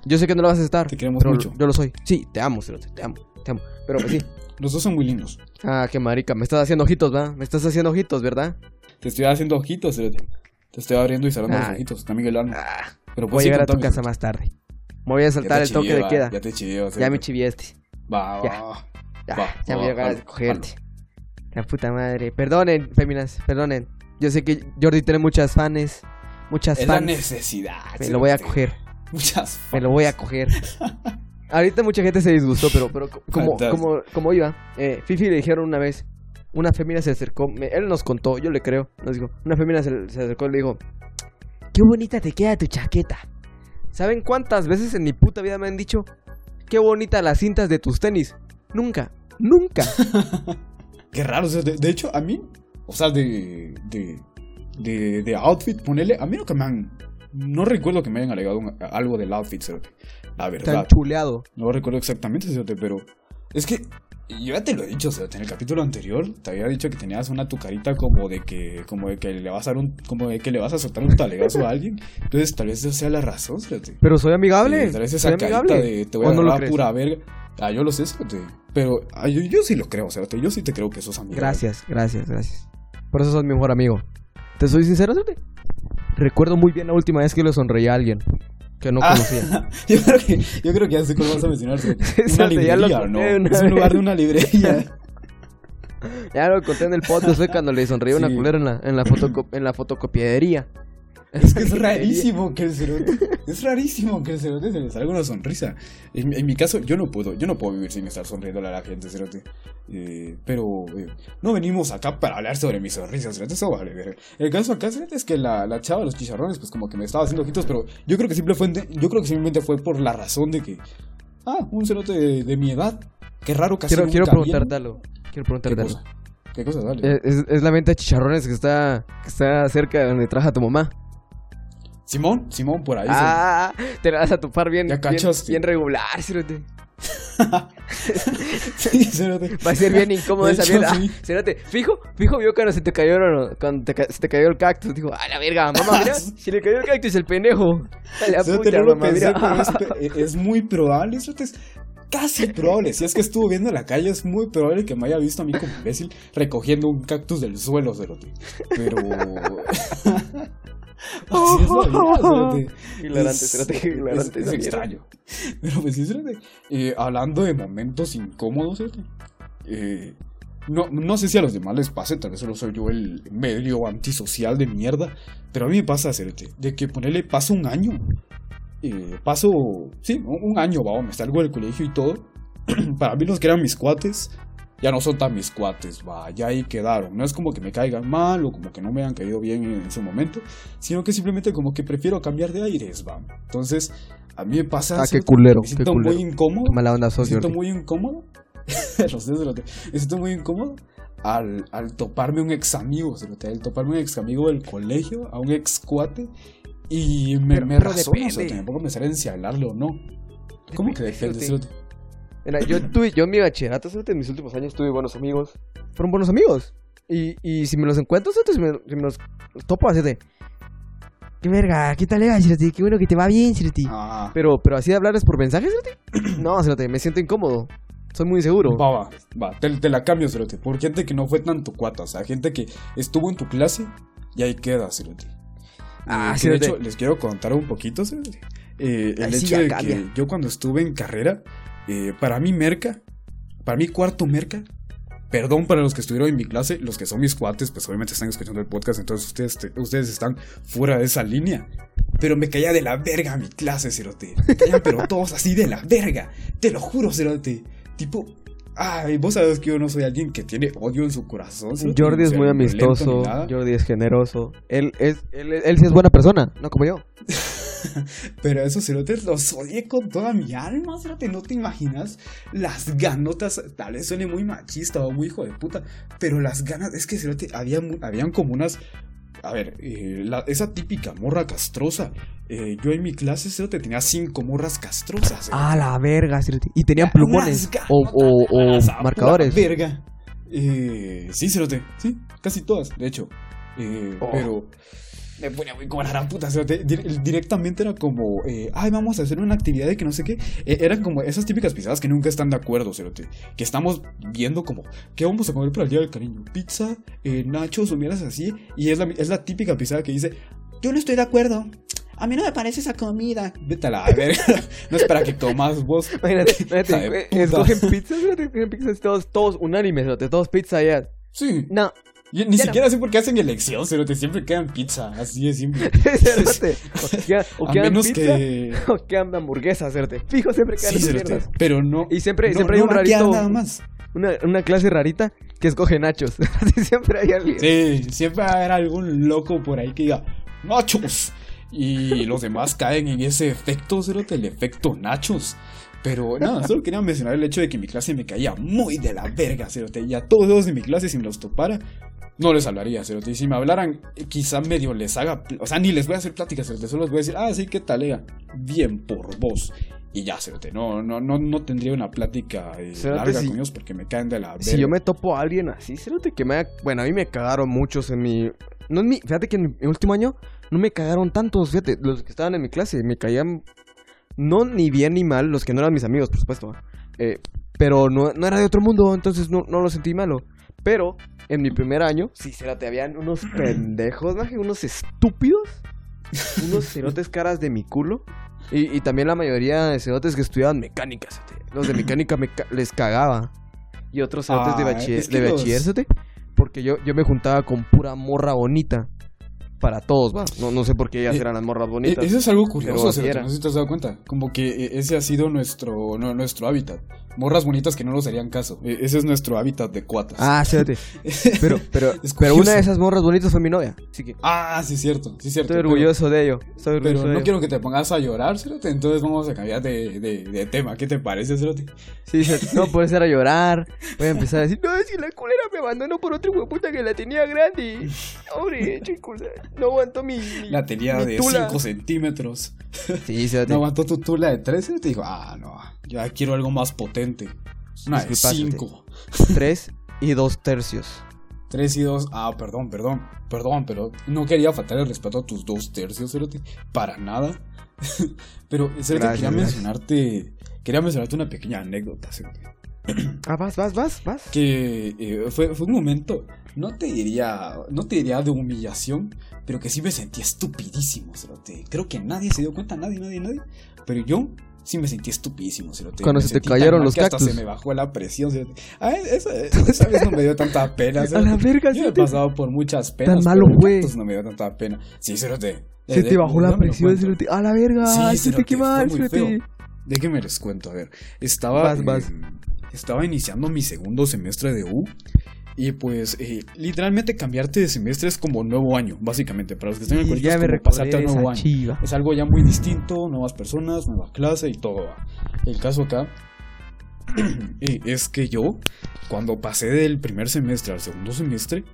Yo sé que no lo vas a estar. Te queremos pero mucho. Yo lo soy. Sí, te amo, Cérate. Te amo, te amo. Pero pues sí. Los dos son muy lindos. Ah, qué marica. Me estás haciendo ojitos, ¿verdad? Me estás haciendo ojitos, ¿verdad? Te estoy haciendo ojitos, cerote. Te estoy abriendo y cerrando los Ay. ojitos. Está Miguel Alma. Ah, Pero voy pues a sí, llegar a tu casa más tarde. Me voy a saltar el toque de queda. Ya te chivé, va, Ya me chiviaste. Va, va, Ya. va. Ya, Va, va, voy a llegar jalo, a cogerte. La puta madre. Perdonen, féminas, perdonen. Yo sé que Jordi tiene muchas fans. Muchas Es la fans. necesidad. Me lo voy a coger. Muchas Me lo voy a coger. Ahorita mucha gente se disgustó, pero, pero co- como, Fantástico. como, como iba, eh, Fifi le dijeron una vez, una fémina se acercó, me- él nos contó, yo le creo, nos dijo, una fémina se, se acercó y le dijo, qué bonita te queda tu chaqueta. ¿Saben cuántas veces en mi puta vida me han dicho, qué bonita las cintas de tus tenis? Nunca, nunca. Qué raro, o sea, de, de hecho, a mí, o sea, de, de, de, de outfit, ponele, a mí no que me han, no recuerdo que me hayan alegado un- algo del outfit, cerote, la Tan verdad. chuleado. No recuerdo exactamente, cerote, pero es que yo ya te lo he dicho, cerote, en el capítulo anterior te había dicho que tenías una tu carita como de que como de que le vas a dar un como de que le vas a soltar un talegazo a alguien. Entonces, tal vez esa sea la razón, cerote. Pero soy amigable. Sí, tal vez soy esa carita amigable. de te voy ¿O a no dar crees? pura verga. Ah, yo lo sé, cerote. Pero ah, yo, yo sí lo creo, cerote. Yo sí te creo que sos amigo. Gracias, gracias, gracias. Por eso sos mi mejor amigo. Te soy sincero, cerote. Recuerdo muy bien la última vez que le sonreí a alguien que no Ah, conocía. yo, creo que, yo creo que ya sé cómo vas a mencionar. cerote. Una Es un lugar de una librería. Ya lo conté en el podcast fue cuando le sonreí una culera en la, en la, en la fotocopiadería. Es que es rarísimo que el cerote. Es rarísimo que el cerote se le salga una sonrisa. En, en mi caso, yo no puedo. Yo no puedo vivir sin estar sonriéndole a la gente, cerote. Eh, pero eh, no venimos acá para hablar sobre mis sonrisas, cerote. Eso vale verga. El caso acá, cerote, es que la, la chava de los chicharrones, pues como que me estaba haciendo ojitos, pero yo creo que simplemente, yo creo que simplemente fue por la razón de que. Ah, un cerote de, de mi edad. Qué raro casi Quiero, quiero preguntarte algo. Quiero ¿Qué preguntarte algo. cosa? ¿Qué cosa? Dale. Eh, Es, es la venta de chicharrones que está, que está cerca de donde trabaja tu mamá. Simón, Simón, por ahí. Ah, te la vas a topar bien, Ya bien, cachaste. bien regular, cerote. sí, cerote. Va a ser bien incómodo esa mierda. sí. Ah, cerote, fijo, fijo vio cuando se te cayó, cuando te, se te cayó el cactus. Dijo, a la verga, mamá, mira, se le cayó el cactus el pendejo. A la Yo puta, mamá, pensé, es, pe- es muy probable, eso es casi probable. Si es que estuvo viendo la calle, es muy probable que me haya visto a mí como imbécil recogiendo un cactus del suelo, cerote. Pero. Así es la vida. Hilarante, extraño. Pero pues sí, eh, hablando de momentos incómodos, eh, no, no sé si a los demás les pase, tal vez solo soy yo el medio antisocial de mierda, pero a mí me pasa, cerote, de que ponerle paso un año eh, paso, sí, un, año, va, me salgo del colegio y todo. Para mí los que eran mis cuates, ya no son tan mis cuates, va, ya ahí quedaron. No es como que me caigan mal o como que no me han caído bien en, su momento, sino que simplemente como que prefiero cambiar de aires, va. Entonces, a mí me pasa... Ah, qué culero, Me qué siento culero. muy incómodo. Qué mala onda Me sos, siento muy incómodo. Me siento muy incómodo al, al toparme un ex amigo, al toparme un ex amigo del colegio, a un ex cuate. Y me, Pero- me pero razono, depende. cerote, tampoco me si hablarle o no. ¿Cómo que depende? Mira, yo tuve, yo en mi bachillerato, en mis últimos años tuve buenos amigos. Fueron buenos amigos. Y, y si me los encuentro, cerote, si me, si me los topo, cerote. Qué verga, qué tal, cerote, qué bueno que te va bien, cerote. Ah, Pero, pero así de hablarles por mensajes, cerote. No, cerote, me siento incómodo. Soy muy inseguro. va, va, va, te, te la cambio, cerote. Por gente que no fue tanto cuata, o sea, gente que estuvo en tu clase y ahí queda, cerote. Ah, Eh, cerote. De hecho, les quiero contar un poquito, cerote. Eh, el Ay, sí, hecho de cambia. que yo cuando estuve en carrera, eh, para mí merca, para mí cuarto merca, perdón para los que estuvieron en mi clase, los que son mis cuates, pues obviamente están escuchando el podcast, entonces ustedes, te- ustedes están fuera de esa línea. Pero me caía de la verga mi clase, cerote. Me caían pero todos así de la verga. Te lo juro, cerote. Tipo, ay, vos sabes que yo no soy alguien que tiene odio en su corazón. cerote, Jordi no es muy amistoso. Jordi es generoso. Él es, él, él sí es buena persona, no como yo. Pero esos cerotes los odié con toda mi alma, cerote. No te imaginas las ganotas. Tal vez suene muy machista o muy hijo de puta. Pero las ganas, es que cerote, había, habían como unas. A ver, eh, la- esa típica morra castrosa. eh, yo en mi clase, cerote, tenía cinco morras castrosas. cerote. Ah, la verga, cerote. Y tenían plumones ganotas, o, o, o a marcadores. Verga. Eh, sí, cerote. Sí, casi todas, de hecho. Eh, Oh. Pero me ponía muy como la puta. cerote. Dir- directamente era como, eh, ay, vamos a hacer una actividad de que no sé qué. Eh, eran como esas típicas pisadas que nunca están de acuerdo, cerote. Que estamos viendo como, ¿qué vamos a comer para el día del cariño? Pizza, eh, nachos o mierdas así. Y es la, es la típica pisada que dice, yo no estoy de acuerdo. A mí no me parece esa comida. Vete a la verga. No es para que comas vos. Imagínate, imagínate, escogen pizza, escogen pizzas todos, todos unánimes, todos pizza ya. Sí. No, Yo ni Ya siquiera sé por qué hacen elección, pero te siempre quedan pizza, así de simple. O quedan, o A quedan menos pizza, que. o quedan hamburguesas, cerote. Fijo, siempre quedan Sí, esas cerote, mierdas. pero no. Y siempre, no- siempre hay no un rarito, nada más. una, una clase rarita que escoge nachos. Así siempre hay alguien. Sí, siempre va a haber algún loco por ahí que diga ¡Nachos! Y los demás caen en ese efecto, cerote, el efecto Nachos. Pero nada, solo quería mencionar el hecho de que mi clase me caía muy de la verga, cerote. Y a todos los de mi clase, si me los topara, no les hablaría, cerote. Y si me hablaran, eh, quizá medio les haga. O sea, ni les voy a hacer pláticas, cerote. Solo les voy a decir, ah, sí, ¿qué tal, ega? Bien por vos. Y ya, cerote. No, no, no, no tendría una plática eh, larga si- con ellos porque me caen de la verga. Si yo me topo a alguien así, cerote, que me haya- Bueno, a mí me cagaron muchos en mi... No en mi... Fíjate que en mi último año no me cagaron tantos, fíjate, los que estaban en mi clase, me caían... No ni bien ni mal, los que no eran mis amigos, por supuesto. eh, pero no, no era de otro mundo, entonces no, no lo sentí malo. Pero en mi primer año, sí, cerote, habían unos pendejos, maje, unos estúpidos. Unos cerotes caras de mi culo. Y, y también la mayoría de cerotes que estudiaban mecánica. Los de mecánica me ca- les cagaba. Y otros cerotes de, Ah, bachiller, es que de bachiller, Porque yo, yo me juntaba con pura morra bonita. Para todos, va. No, no sé por qué ellas Eh, eran las morras E- bonitas. Eso es algo curioso, cerote, no sé si te has dado cuenta. Como que eh, ese ha sido nuestro, no- nuestro hábitat. Morras bonitas que no nos harían caso. E- Ese es nuestro hábitat de cuatas. Ah, cerote. Pero, pero, pero una de esas morras bonitas fue mi novia. Así que Ah, sí, cierto, sí, cierto. estoy pero- orgulloso de ello. Estoy orgulloso Pero de no ello. quiero que te pongas a llorar, Cerote. Entonces vamos a cambiar de, de, de tema. ¿Qué te parece, Cerote? Sí, cerote, no puedo empezar a llorar. Voy a empezar a decir, no, es que la culera me abandonó por otro hueputa que la tenía grande. Pobre, chicos. No aguantó mi. mi- La tenía mi de tula. 5 centímetros. Sí, cerote. No aguantó tu tula de 3 y te dijo, ah, no, ya quiero algo más potente. Una de. 5. Tres y dos tercios. 3 y 2. Ah, perdón, perdón, perdón, pero no quería faltar el respeto a tus dos tercios, Cerote. Para nada. pero, Cerote, Gracias, quería gracias. mencionarte. Quería mencionarte una pequeña anécdota, Cerote. Ah, vas, vas, vas, vas. que eh, fue, fue un momento, no te diría, no te diría de humillación, pero que sí me sentí estupidísimo, cerote. Creo que nadie se dio cuenta, nadie, nadie, nadie. Pero yo sí me sentí estupidísimo. Cuando Me se te cayeron los que hasta cactus. se me bajó la presión. Ah, esa, esa vez no me dio tanta pena, A la verga, Yo he cerote. pasado por muchas penas. Tan malo fue. cactus no me dio tanta pena. Sí. Se Eh, te de- bajó la lo presión. A la verga. Sí, qué fue mal, muy cerote. feo. Déjenme les cuento, a ver. Estaba, Vas, vas. eh, estaba iniciando mi segundo semestre de U. Y pues, eh, literalmente cambiarte de semestre es como nuevo año, básicamente. Para los que están en el colegio ya es como pasarte nuevo año. chiva. Es algo ya muy distinto, nuevas personas, nueva clase y todo. va. El caso acá es que yo, cuando pasé del primer semestre al segundo semestre,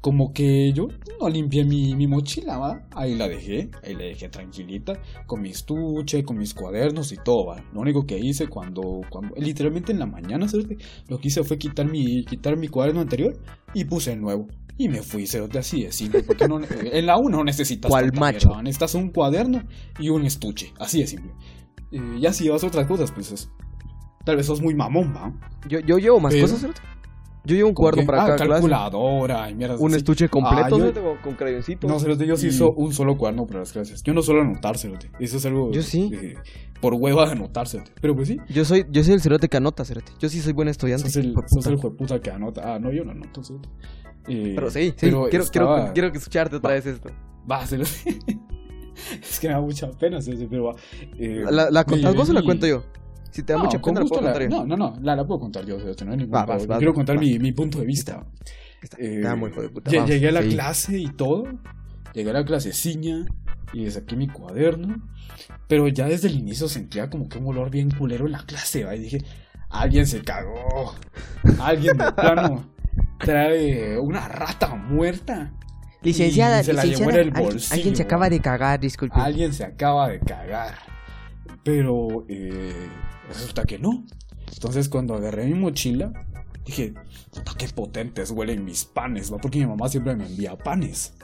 como que yo no limpié mi, mi mochila, ¿va? Ahí la dejé, ahí la dejé tranquilita, con mi estuche, con mis cuadernos y todo, ¿va? Lo único que hice cuando, cuando literalmente en la mañana, cerote, lo que hice fue quitar mi, quitar mi cuaderno anterior y puse el nuevo. Y me fui, cerote, así de simple, porque no, en la U no necesitas ¿Cuál macho? mierda, necesitas un cuaderno y un estuche, así de simple. Eh, ya si llevas otras cosas, pues es- tal vez sos muy mamón, ¿va? Yo, yo llevo más Pero- cosas, cerote. Yo llevo un ¿Con cuaderno para ah, cada clase. calculadora y mierdas Un así. estuche completo, Ah, yo- con, crayoncito. No, Cerote, yo sí Y- hizo un solo cuaderno para las clases. Yo no suelo anotar, Cerote. Eso es algo. Yo sí. eh, por hueva de anotar, Cerote. Pero pues sí. Yo soy, yo soy el cerote que anota, cerote. Yo sí soy buen estudiante. Sos el, sos puta. el jueputa que anota. Ah, no, yo no anoto, Cerote. Eh, Pero sí, sí. pero quiero, estaba- quiero, quiero escucharte otra Va. vez esto. Va, Cerote. es que me da mucha pena, Cerote, pero va. Eh, ¿La, la contás vos o la cuento yo? Si te da No, mucha con pena, la gusto la- yo. No, no, no, la, la puedo contar yo, Cerote, no hay ningún Va, vas, Quiero contar vas. mi, mi punto de vista. Está, Eh, está muy hijo de puta. Vamos, llegué a la sí. clase y todo. Llegué a la claseciña y saqué mi cuaderno. Pero ya desde el inicio sentía como que un olor bien culero en la clase. ¿va? Y dije, alguien se cagó. Alguien de plano trae una rata muerta. Licenciada, Y se la llevó licenciada, en el al- bolsillo, alguien se acaba de cagar, disculpe. Alguien se acaba de cagar. Pero eh, resulta que no. Entonces cuando agarré mi mochila, dije, puta, qué potentes huelen mis panes, ¿va? Porque mi mamá siempre me envía panes.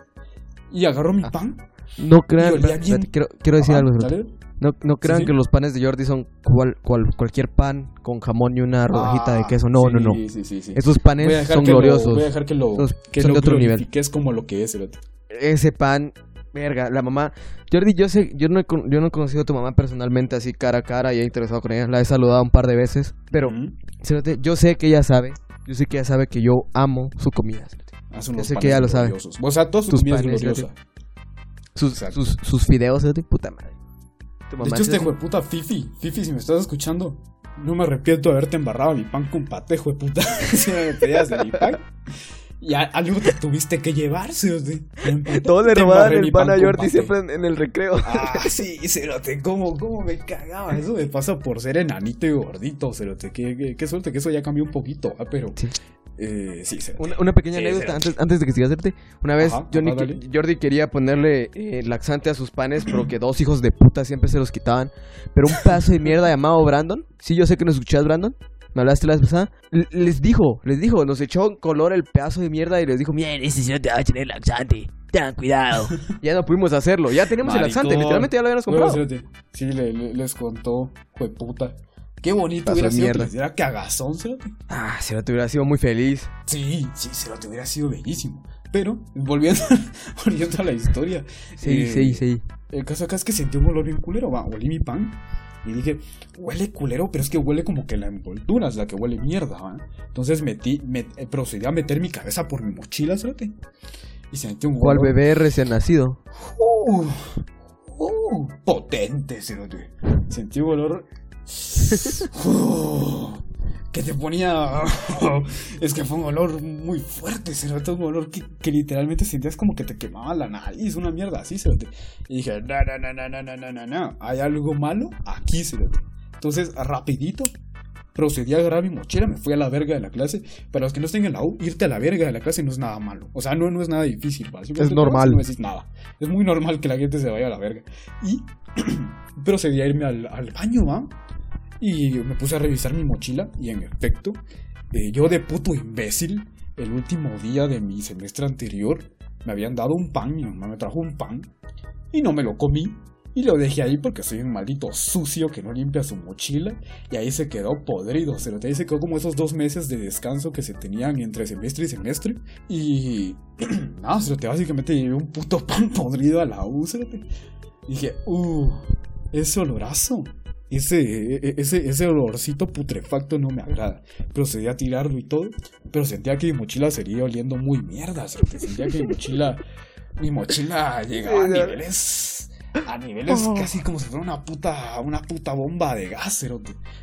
Y agarro mi Ah. pan. No crean, bien- quiero, quiero decir Ajá, algo. No, no crean sí. que los panes de Jordi son cual, cual- cualquier pan con jamón y una rodajita de Ah, queso. No, sí, no, no. Esos panes son lo- gloriosos. voy a dejar que lo, Esos que son lo de otro nivel. glorifiques como lo que es. cerote. Ese pan, verga, la mamá. Jordi, yo sé, yo no, he, yo no he conocido a tu mamá personalmente así cara a cara y he interesado con ella. La he saludado un par de veces. Pero, yo sé que ella sabe. Yo sé que ella sabe que yo amo su comida. Hace unos sé que panes ya lo sabe. gloriosos. O sea, toda su Tus comida es panes. Sus, sus, sus fideos, cerote, puta madre. Tu De mamá, hecho, este hijo de puta Fifi, Fifi, si me estás escuchando, no me arrepiento de haberte embarrado mi pan con paté, hijo de puta. si me pedías de mi pan. Y a- algo te tuviste que llevarse, o sea, Todos le robaban el pan a Jordi siempre en, en el recreo. Ah, sí, Cerote, ¿cómo, cómo me cagaba? Eso me pasa por ser enanito y gordito, Cerote. Qué, qué, qué suerte que eso ya cambió un poquito, ah, pero. Sí. Eh, sí. Una, una pequeña Sí, anécdota antes, antes de que sigas hacerte. Una vez Ajá, Johnny que-. Jordi quería ponerle eh, laxante a sus panes, pero que dos hijos de puta siempre se los quitaban. Pero un pedazo de mierda llamado Brandon. Sí, yo sé que nos escuchas, Brandon. Me hablaste la vez pasada. Les dijo, les dijo, nos echó en color el pedazo de mierda y les dijo, miren, ese sí no te va a tener laxante. Tengan cuidado. ya no pudimos hacerlo. Ya teníamos el laxante, Maricón. literalmente ya lo habíamos comprado. cerote, Sí, le- le- les contó, fue puta. Qué bonito Pasó hubiera sido mierda. que les diera cagazón, cerote. Ah, si no te hubiera sido muy feliz. Sí, sí, cerote, hubiera sido bellísimo. Pero, volviendo, volviendo a la historia. Sí, eh, sí, sí. El caso acá es que sentí un olor bien culero, va, olí mi pan y dije, huele culero, pero es que huele como que la envoltura es la que huele mierda, va. Entonces metí, me, eh, procedí a meter mi cabeza por mi mochila, cerote. Y sentí un ¿Cuál bebé recién nacido? Uh, uh, potente, cerote. Sentí un olor uh, que te ponía. es que fue un olor muy fuerte, cerote. Un olor que, que literalmente sentías como que te quemaba la nariz, una mierda así, cerote. Y dije, no, no, no, no, no, no, no, no. Hay algo malo aquí, cerote. Entonces, rapidito. Procedí a agarrar mi mochila, me fui a la verga de la clase. Para los que no estén en la U, irte a la verga de la clase no es nada malo. O sea, no, no es nada difícil. ¿va? Simplemente te vas y normal. No decís nada. Es muy normal que la gente se vaya a la verga. Y procedí a irme al, al baño, ¿va? Y me puse a revisar mi mochila y en efecto, eh, yo de puto imbécil, el último día de mi semestre anterior, me habían dado un pan, mi mamá me trajo un pan y no me lo comí. Y lo dejé ahí porque soy un maldito sucio que no limpia su mochila. Y ahí se quedó podrido. Se ahí se quedó como esos dos meses de descanso que se tenían entre semestre y semestre. Y nada, cerote, básicamente llevé un puto pan podrido a la U. Y dije, uh, ese olorazo. Ese, e- e- ese, ese olorcito putrefacto no me agrada. Procedí a tirarlo y todo. Pero sentía que mi mochila seguía oliendo muy mierda. Sentía que mi mochila. Mi mochila llegaba a niveles. A niveles casi como si fuera una puta. Una puta bomba de gas.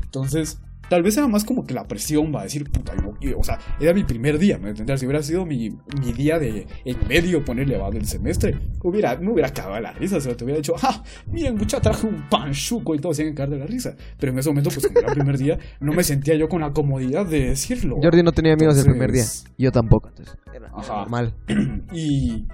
Entonces. Tal vez era más como que la presión va a decir, puta, no, y- o sea, era mi primer día, ¿me? Si hubiera sido mi, mi día de en medio, ponerle va del semestre, hubiera, me hubiera cagado la risa, se te hubiera dicho, ah, miren, mucha traje un panchuco y todos se iban a cagar de la risa. Pero en ese momento, pues como era el primer día, no me sentía yo con la comodidad de decirlo. Jordi no tenía amigos el primer día. Entonces- Yo tampoco. Entonces, era, era Ajá. normal. Y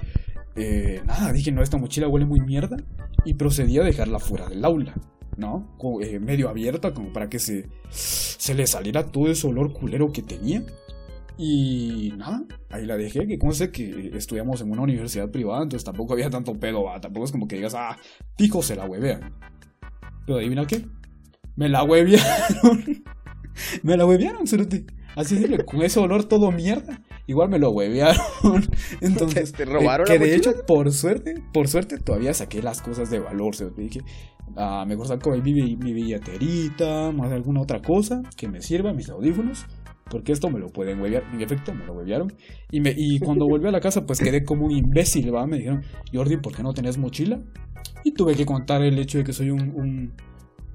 eh, nada, dije, no, esta mochila huele muy mierda. Y procedí a dejarla fuera del aula, ¿no? Eh, medio abierta, como para que se, se le saliera todo ese olor culero que tenía. Y nada, ahí la dejé, que como sé que estudiamos en una universidad privada, entonces tampoco había tanto pedo, ¿va? tampoco es como que digas, ah, pico se la huevean. Pero adivina qué, me la huevearon. me la huevearon, cerote. Así simple, con ese olor todo mierda. Igual me lo huevearon. Entonces, ¿Te robaron eh, que la de mochila? hecho, por suerte, por suerte todavía saqué las cosas de valor. cerote. Dije, ah, mejor saco ahí mi, bi- mi billeterita, más alguna otra cosa que me sirva, mis audífonos. Porque esto me lo pueden huevear. En efecto, me lo huevearon. Y, me, y cuando volví a la casa, pues quedé como un imbécil, ¿va? Me dijeron, Jordi, ¿por qué no tenés mochila? Y tuve que contar el hecho de que soy un, un,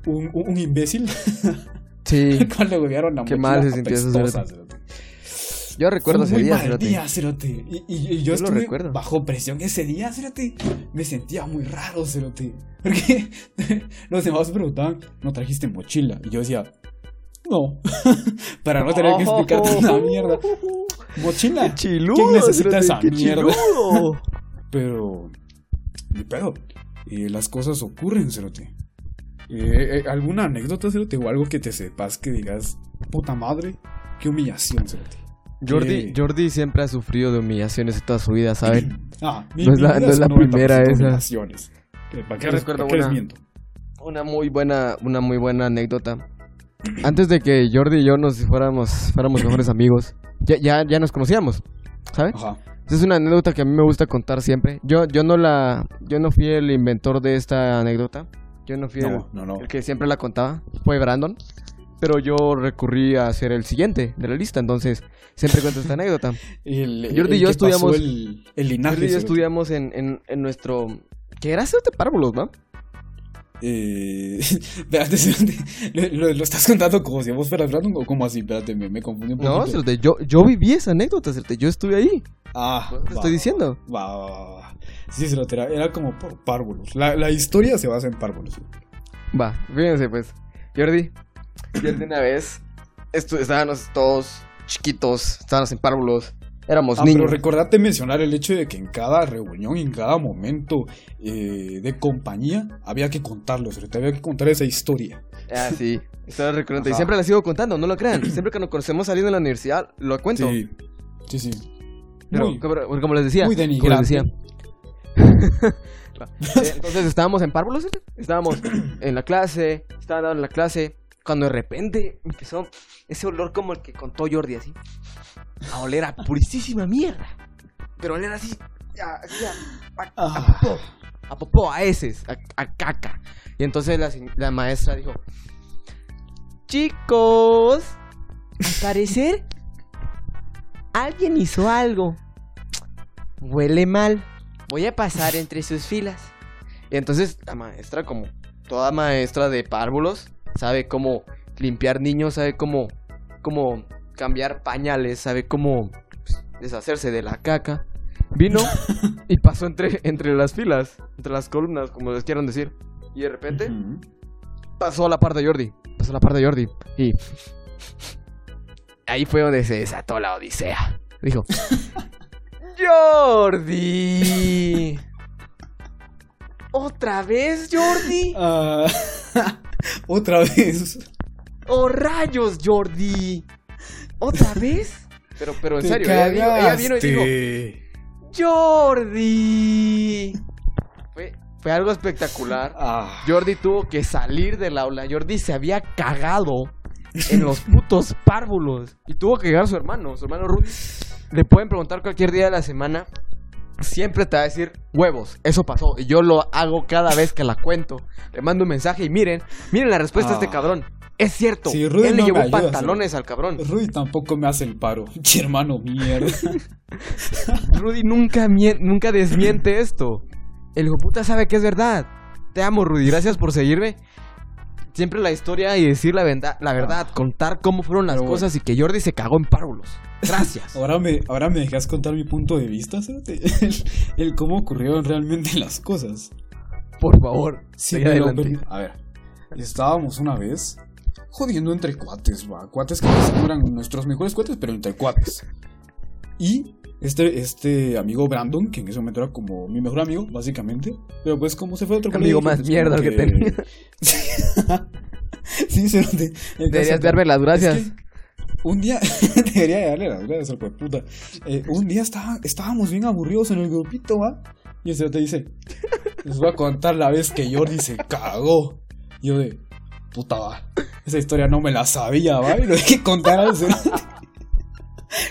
un, un- imbécil. Sí. huevearon la Qué mochila mal se sintió Yo recuerdo ese muy día, mal cerote. día, cerote. Y, y- y yo Yo lo estuve recuerdo. bajo presión ese día, cerote. Me sentía muy raro, cerote. Porque los demás preguntaban, ¿no trajiste mochila? Y yo decía, no. Para no tener que explicar tanta mierda. Mochila. Qué chiludo, ¿Quién necesita esa qué mierda? Pero, ni pedo. Eh, las cosas ocurren, cerote. Eh, eh, ¿Alguna anécdota, cerote? O algo que te sepas que digas, puta madre, qué humillación, cerote. Jordi, Eh, Jordi siempre ha sufrido de humillaciones en toda su vida, ¿saben? Ah, mi, No es la- vida no es la 90% primera esa. ¿Para qué, Yo les, recuerdo para qué les una. miento? Una muy buena, una muy buena anécdota. Antes de que Jordi y yo nos fuéramos, fuéramos mejores amigos, ya, ya, ya nos conocíamos, ¿sabes? Ajá. Es una anécdota que a mí me gusta contar siempre. Yo, yo no la, yo no fui el inventor de esta anécdota. Yo no fui el, no. el que siempre la contaba. Fue Brandon. Pero yo recurrí a ser el siguiente de la lista, entonces siempre cuento esta anécdota. El, Jordi y el yo que pasó estudiamos- El, el linaje. Jordi y yo estudiamos en, en, en nuestro... ¿Qué era de párvulos, no? Eh, espérate, espérate. ¿Lo, lo, lo estás contando como si vos fueras Brandon o como así? Espérate, me, me confundí un poquito. No, yo, yo viví esa anécdota, yo estuve ahí. Ah, Te va, estoy diciendo. Va, va, va, va. Sí, se lo era, era como por párvulos. La, la historia se basa en párvulos. Va, fíjense pues. Jordi, Jordi una vez estábamos todos chiquitos, estábamos en párvulos, éramos Ah, niños. pero recordate mencionar el hecho de que en cada reunión, en cada momento eh, de compañía, había que contarlo, había que contar esa historia. Ah, sí, historia recurrente. Y siempre la sigo contando, no lo crean. Siempre que nos conocemos saliendo de la universidad, lo cuento. Sí, sí, sí. Pero, Muy- como, como les decía, muy como les decía. Entonces estábamos en párvulos, estábamos en la clase, estaba dando la clase, cuando de repente empezó ese olor como el que contó Jordi así, a oler a purísima mierda, pero oler así, a, así a, a- a Ah. popó, a popó, a heces, a, caca. Y entonces la, la maestra dijo, chicos, al parecer alguien hizo algo, huele mal. Voy a pasar entre sus filas. Y entonces la maestra, como toda maestra de párvulos, sabe cómo limpiar niños, sabe cómo, cómo cambiar pañales, sabe cómo pues, deshacerse de la caca. Vino y pasó entre, entre las filas, entre las columnas, como les quieran decir. Y de repente pasó a la parte de Jordi. Pasó a la parte de Jordi. Y ahí fue donde se desató la odisea. Dijo: Jordi. ¿Otra vez, Jordi? Ah, otra vez. ¡Oh, rayos, Jordi! ¿Otra vez? Pero, pero en Te serio, ella, vino- ella vino y dijo. ¡Jordi! Fue, fue algo espectacular. Ah, Jordi tuvo que salir del aula. Jordi se había cagado en los putos párvulos. Y tuvo que llegar su hermano, su hermano Rudy. Le pueden preguntar cualquier día de la semana. Siempre te va a decir huevos. Eso pasó. Y yo lo hago cada vez que la cuento. Le mando un mensaje y miren, miren la respuesta de Ah. este cabrón. Es cierto. Sí, Rudy Él le no llevó ayuda, pantalones al cabrón. Rudy tampoco me hace el paro. Che, hermano, mierda. Rudy nunca, nunca desmiente esto. El hijo puta sabe que es verdad. Te amo, Rudy. Gracias por seguirme. Siempre la historia y decir la, verdad, la verdad, contar cómo fueron las bueno. cosas y que Jordi se cagó en párvulos. Gracias. Ahora me, ahora me dejas contar mi punto de vista, ¿sabes? El, el cómo ocurrieron realmente las cosas. Por favor, Sí, adelante. A ver, estábamos una vez jodiendo entre cuates, va. Cuates que no eran nuestros mejores cuates, pero entre cuates. Y este, este amigo Brandon, que en ese momento era como mi mejor amigo, básicamente. Pero pues como se fue a otro Amigo colegio, más pues, mierda el que tenía. sí, se el Deberías darme las gracias. es que un día, debería darle las gracias al puta. Eh, un día estaba, estábamos bien aburridos en el grupito, ¿va? Y el te dice, les voy a contar la vez que Jordi se cagó. Y yo de, puta, va. Esa historia no me la sabía, ¿va? Y lo dejé contar al cerote.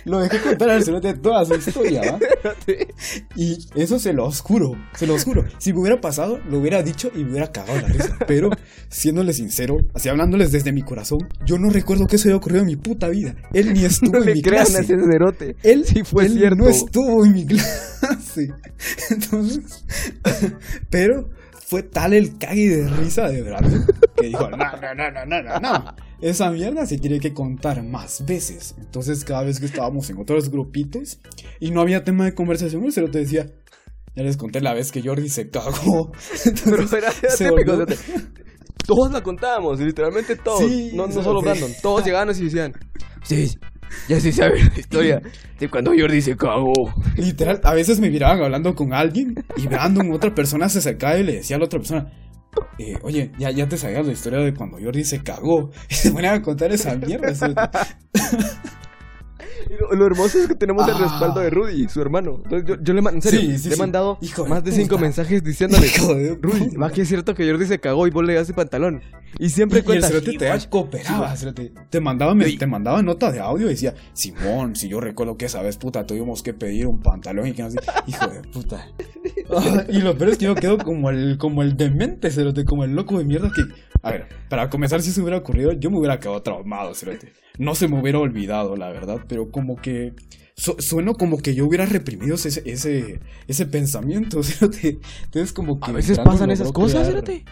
Lo dejé contar al cerote toda su historia, ¿va? Y eso se lo juro, se lo juro. Si me hubiera pasado, lo hubiera dicho y me hubiera cagado la risa. Pero, siéndole sincero, así hablándoles desde mi corazón, yo no recuerdo que eso haya ocurrido en mi puta vida. Él ni estuvo No en le mi crean a clase. ese cerote. Él, Sí fue él cierto. no estuvo en mi clase. Entonces, pero fue tal el cague de risa de Brandon que dijo, no, no, no, no, no, no. Esa mierda se tiene que contar más veces. Entonces, cada vez que estábamos en otros grupitos y no había tema de conversación, el te decía, ya les conté la vez que Jordi se cagó. Pero Entonces, era, era se típico. volvió- cerote. Todos la contábamos, literalmente todos. Sí, no, no solo. Brandon. Todos llegaban y decían: Sí, ya sí saben la historia de cuando Jordi se cagó. Literal, a veces me miraban hablando con alguien y Brandon, otra persona, se acercaba y le decía a la otra persona, eh, oye, ya, ya te sabías la historia de cuando Jordi se cagó. Y se ponían a contar esa mierda. Y lo, lo hermoso es que tenemos el Ah. respaldo de Rudy, su hermano. Yo, yo le en serio, Sí, sí, le he mandado Hijo más de cinco mensajes diciéndole: Hijo de Rudy, va que es cierto que Jordi se cagó y vos le das el pantalón. Y siempre Y cuenta. "Sí, te guach". cooperaba, cerote. te mandaba, me- te mandaba nota de audio y decía, Simón, si yo recuerdo que esa vez, puta, tuvimos que pedir un pantalón y que no sé, hijo de puta. Ah, y lo peor es que yo quedo como el, como el demente, cerote, como el loco de mierda que, a ver, para comenzar, si se hubiera ocurrido, yo me hubiera quedado traumado, cerote. No se me hubiera olvidado, la verdad, pero como que su- sueno como que yo hubiera reprimido ese, ese, ese pensamiento, cerote. Entonces como que... A veces Brandon pasan esas cosas, crear- fíjate.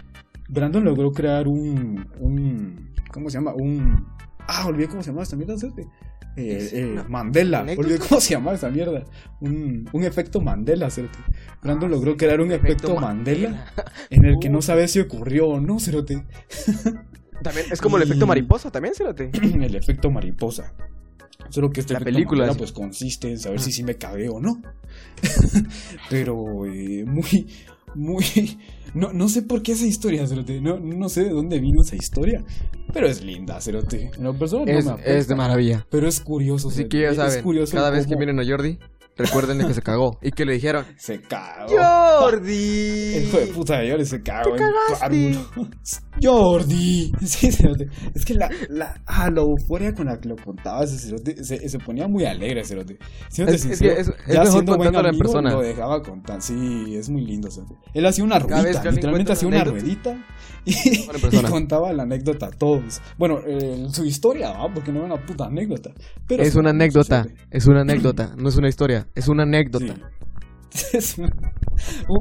Brandon logró crear un, un ¿cómo se llama? Un ah, olvidé cómo se llama esta mierda, ¿sabes? Eh, ¿Es eh, Mandela, olvidé cómo se llama esa mierda. Un, un efecto Mandela, ¿cierto? Brandon Ah, logró sí, crear un efecto efecto, Mandela, en el que no sabes si ocurrió o no, cerote. También es como el efecto mariposa, también, cerote. el efecto mariposa. Solo que este La efecto película, Mandela, sí. pues consiste en saber Ah. si sí me cagué o no. Pero eh, muy, muy... No, no sé por qué esa historia, Cerote. No, no sé de dónde vino esa historia. Pero es linda, Cerote. No Es, me es de maravilla. Pero es curioso. Así que ya Es saben, curioso cada vez que miren a Jordi, recuerden que se cagó. Y que le dijeron, Se cagó. ¡Jordi! El hijo de puta de Jordi se cagó. Te en cagaste. Jordi. Sí, cerote. Es que la, la, ah, la euforia con la que lo contaba ese cerote se, se ponía muy alegre, cerote. Siéndote Es- es sincero, que es- es ya mejor siendo buen contándolo en persona. Lo dejaba contar. Sí, es muy lindo, cerote. Él hacía una ruedita, literalmente hacía una ruedita y, y contaba la anécdota a todos. Bueno, eh, su historia, ¿va? Porque no era una puta anécdota. Pero Es una anécdota, cerote. es una anécdota, no es una historia, es una anécdota. Sí.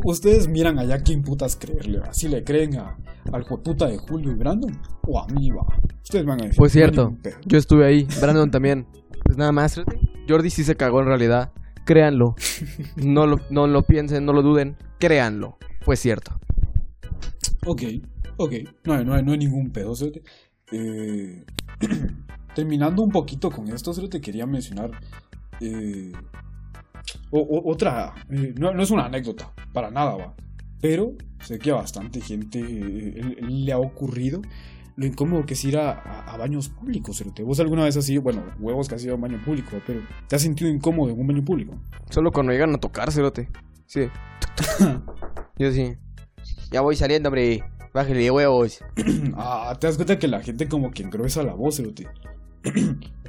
Ustedes miran allá quién putas creerle, ¿va? si le creen a, al jueputa de Julio y Brandon o a mí, va. Ustedes van a decir. Pues cierto, yo estuve ahí, Brandon también. Pues nada más, Jordi sí se cagó en realidad, créanlo. No lo, no lo piensen, no lo duden, créanlo. Fue cierto. Ok, ok, no hay, no hay, no hay ningún pedo. Eh, terminando un poquito con esto, te quería mencionar eh, o- o- otra, eh, no, no es una anécdota, para nada, va. Pero sé que a bastante gente eh, le ha ocurrido lo incómodo que es ir a, a- a baños públicos, cerote. ¿Vos alguna vez has ido, bueno, huevos que has ido a un baño público, pero te has sentido incómodo en un baño público? Solo cuando llegan a tocar, cerote. Sí. Yo sí. Ya voy saliendo, hombre. Bájale de huevos. Ah, te das cuenta que la gente como que engruesa la voz, cerote.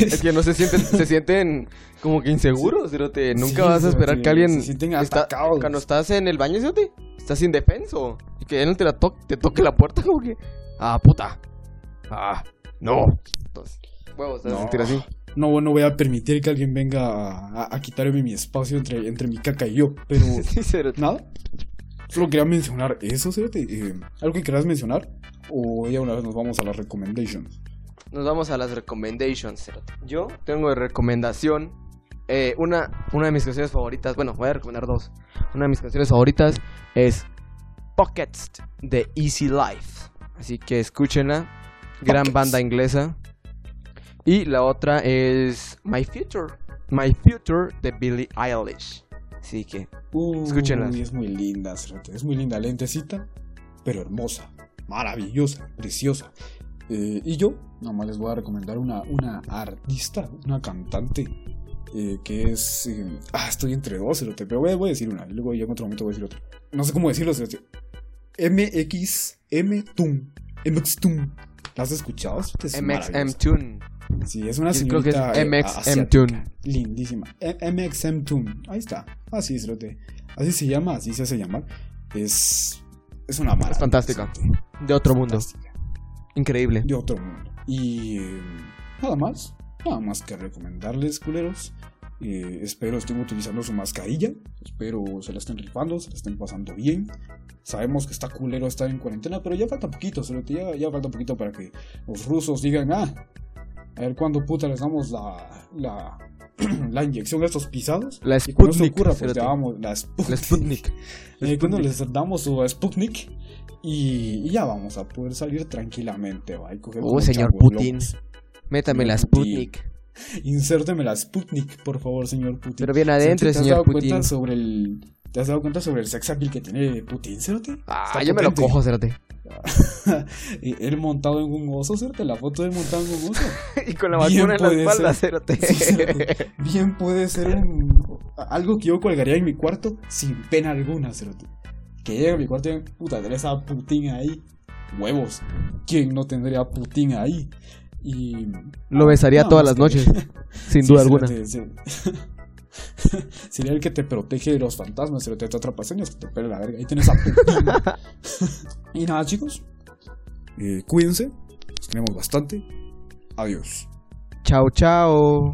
Es que no se sienten, se sienten como que inseguros, cerote. Nunca Sí, vas a esperar cerote, que alguien se sienten está, atacados. cuando estás en el baño, cerote, estás indefenso. Y que él te la to- te toque la puerta como que, ah, puta. Ah, no. Entonces, huevos, te vas a No. sentir así. No, no voy a permitir que alguien venga a, a- a quitarme mi espacio entre, entre mi caca y yo. Pero Sí, nada. Solo quería mencionar eso, cerote. Eh, ¿Algo que quieras mencionar? O ya una vez nos vamos a las recommendations. Nos vamos a las recommendations. Yo tengo de recomendación eh, una, una de mis canciones favoritas. Bueno, voy a recomendar dos. Una de mis canciones favoritas es Pockets de Easy Life. Así que escúchenla. Gran Pockets. banda inglesa. Y la otra es My Future. My Future de Billie Eilish. Así que Uy, Escúchenlas. Es muy linda. Es muy linda, lentecita, pero hermosa, maravillosa, preciosa. Eh, y yo, nada más les voy a recomendar una, una artista, una cantante, eh, que es... eh, ah, estoy entre dos, cerote, pero voy, a- voy a decir una, y luego ya en otro momento voy a decir otra. No sé cómo decirlo, cerote. MXM Tum. MX Tum. ¿La has escuchado? cerote? Es MXM. Tune. Sí, es una Yo creo que es señorita. MXM. Tune. Lindísima. E- MXM Tune. Ahí está. Así es, Rote. Así se llama, así se hace llamar. Es. Es una maravilla. Es fantástica. Cerote. De otro mundo. Increíble. De otro mundo. Y. eh, nada más. Nada más que recomendarles, culeros. Eh, espero estén utilizando su mascarilla. Espero se la estén rifando, se la estén pasando bien. Sabemos que está culero estar en cuarentena, pero ya falta poquito, ya, ya falta poquito para que los rusos digan, ah, a ver cuándo puta les damos la, la, la inyección a estos pisados. La y Sputnik, ocurra, pues la Sputnik. La Sputnik. Eh, cuando les damos su Sputnik y, y ya vamos a poder salir tranquilamente, ¿va? Oh, señor Putin. Métame la. Sputnik. Insérteme la Sputnik, por favor, señor Putin. Pero bien adentro, ¿Te has señor dado Putin. cuenta sobre el... ¿Te has dado cuenta sobre el sex appeal que tiene Putin, cerote? Ah, Está yo me lo cojo, cérate. Y él montado en un oso, cerote, la foto de él montado en un oso. Y con la vacuna en la espalda, ser. cérate. Sí, cerote. Bien puede ser un... algo que yo colgaría en mi cuarto sin pena alguna, cerote. Que llegue a mi cuarto y puta, tenés a Putin ahí. Huevos. ¿Quién no tendría a Putin ahí? Y... Lo besaría No, todas las que- noches, sin duda sí, alguna. sí, sí. Sería el que te protege de los fantasmas, pero te atrapa sueños que te pele la verga. Ahí tienes a Putin. y nada, chicos. Eh, cuídense. Los tenemos bastante. Adiós. Chao, chao.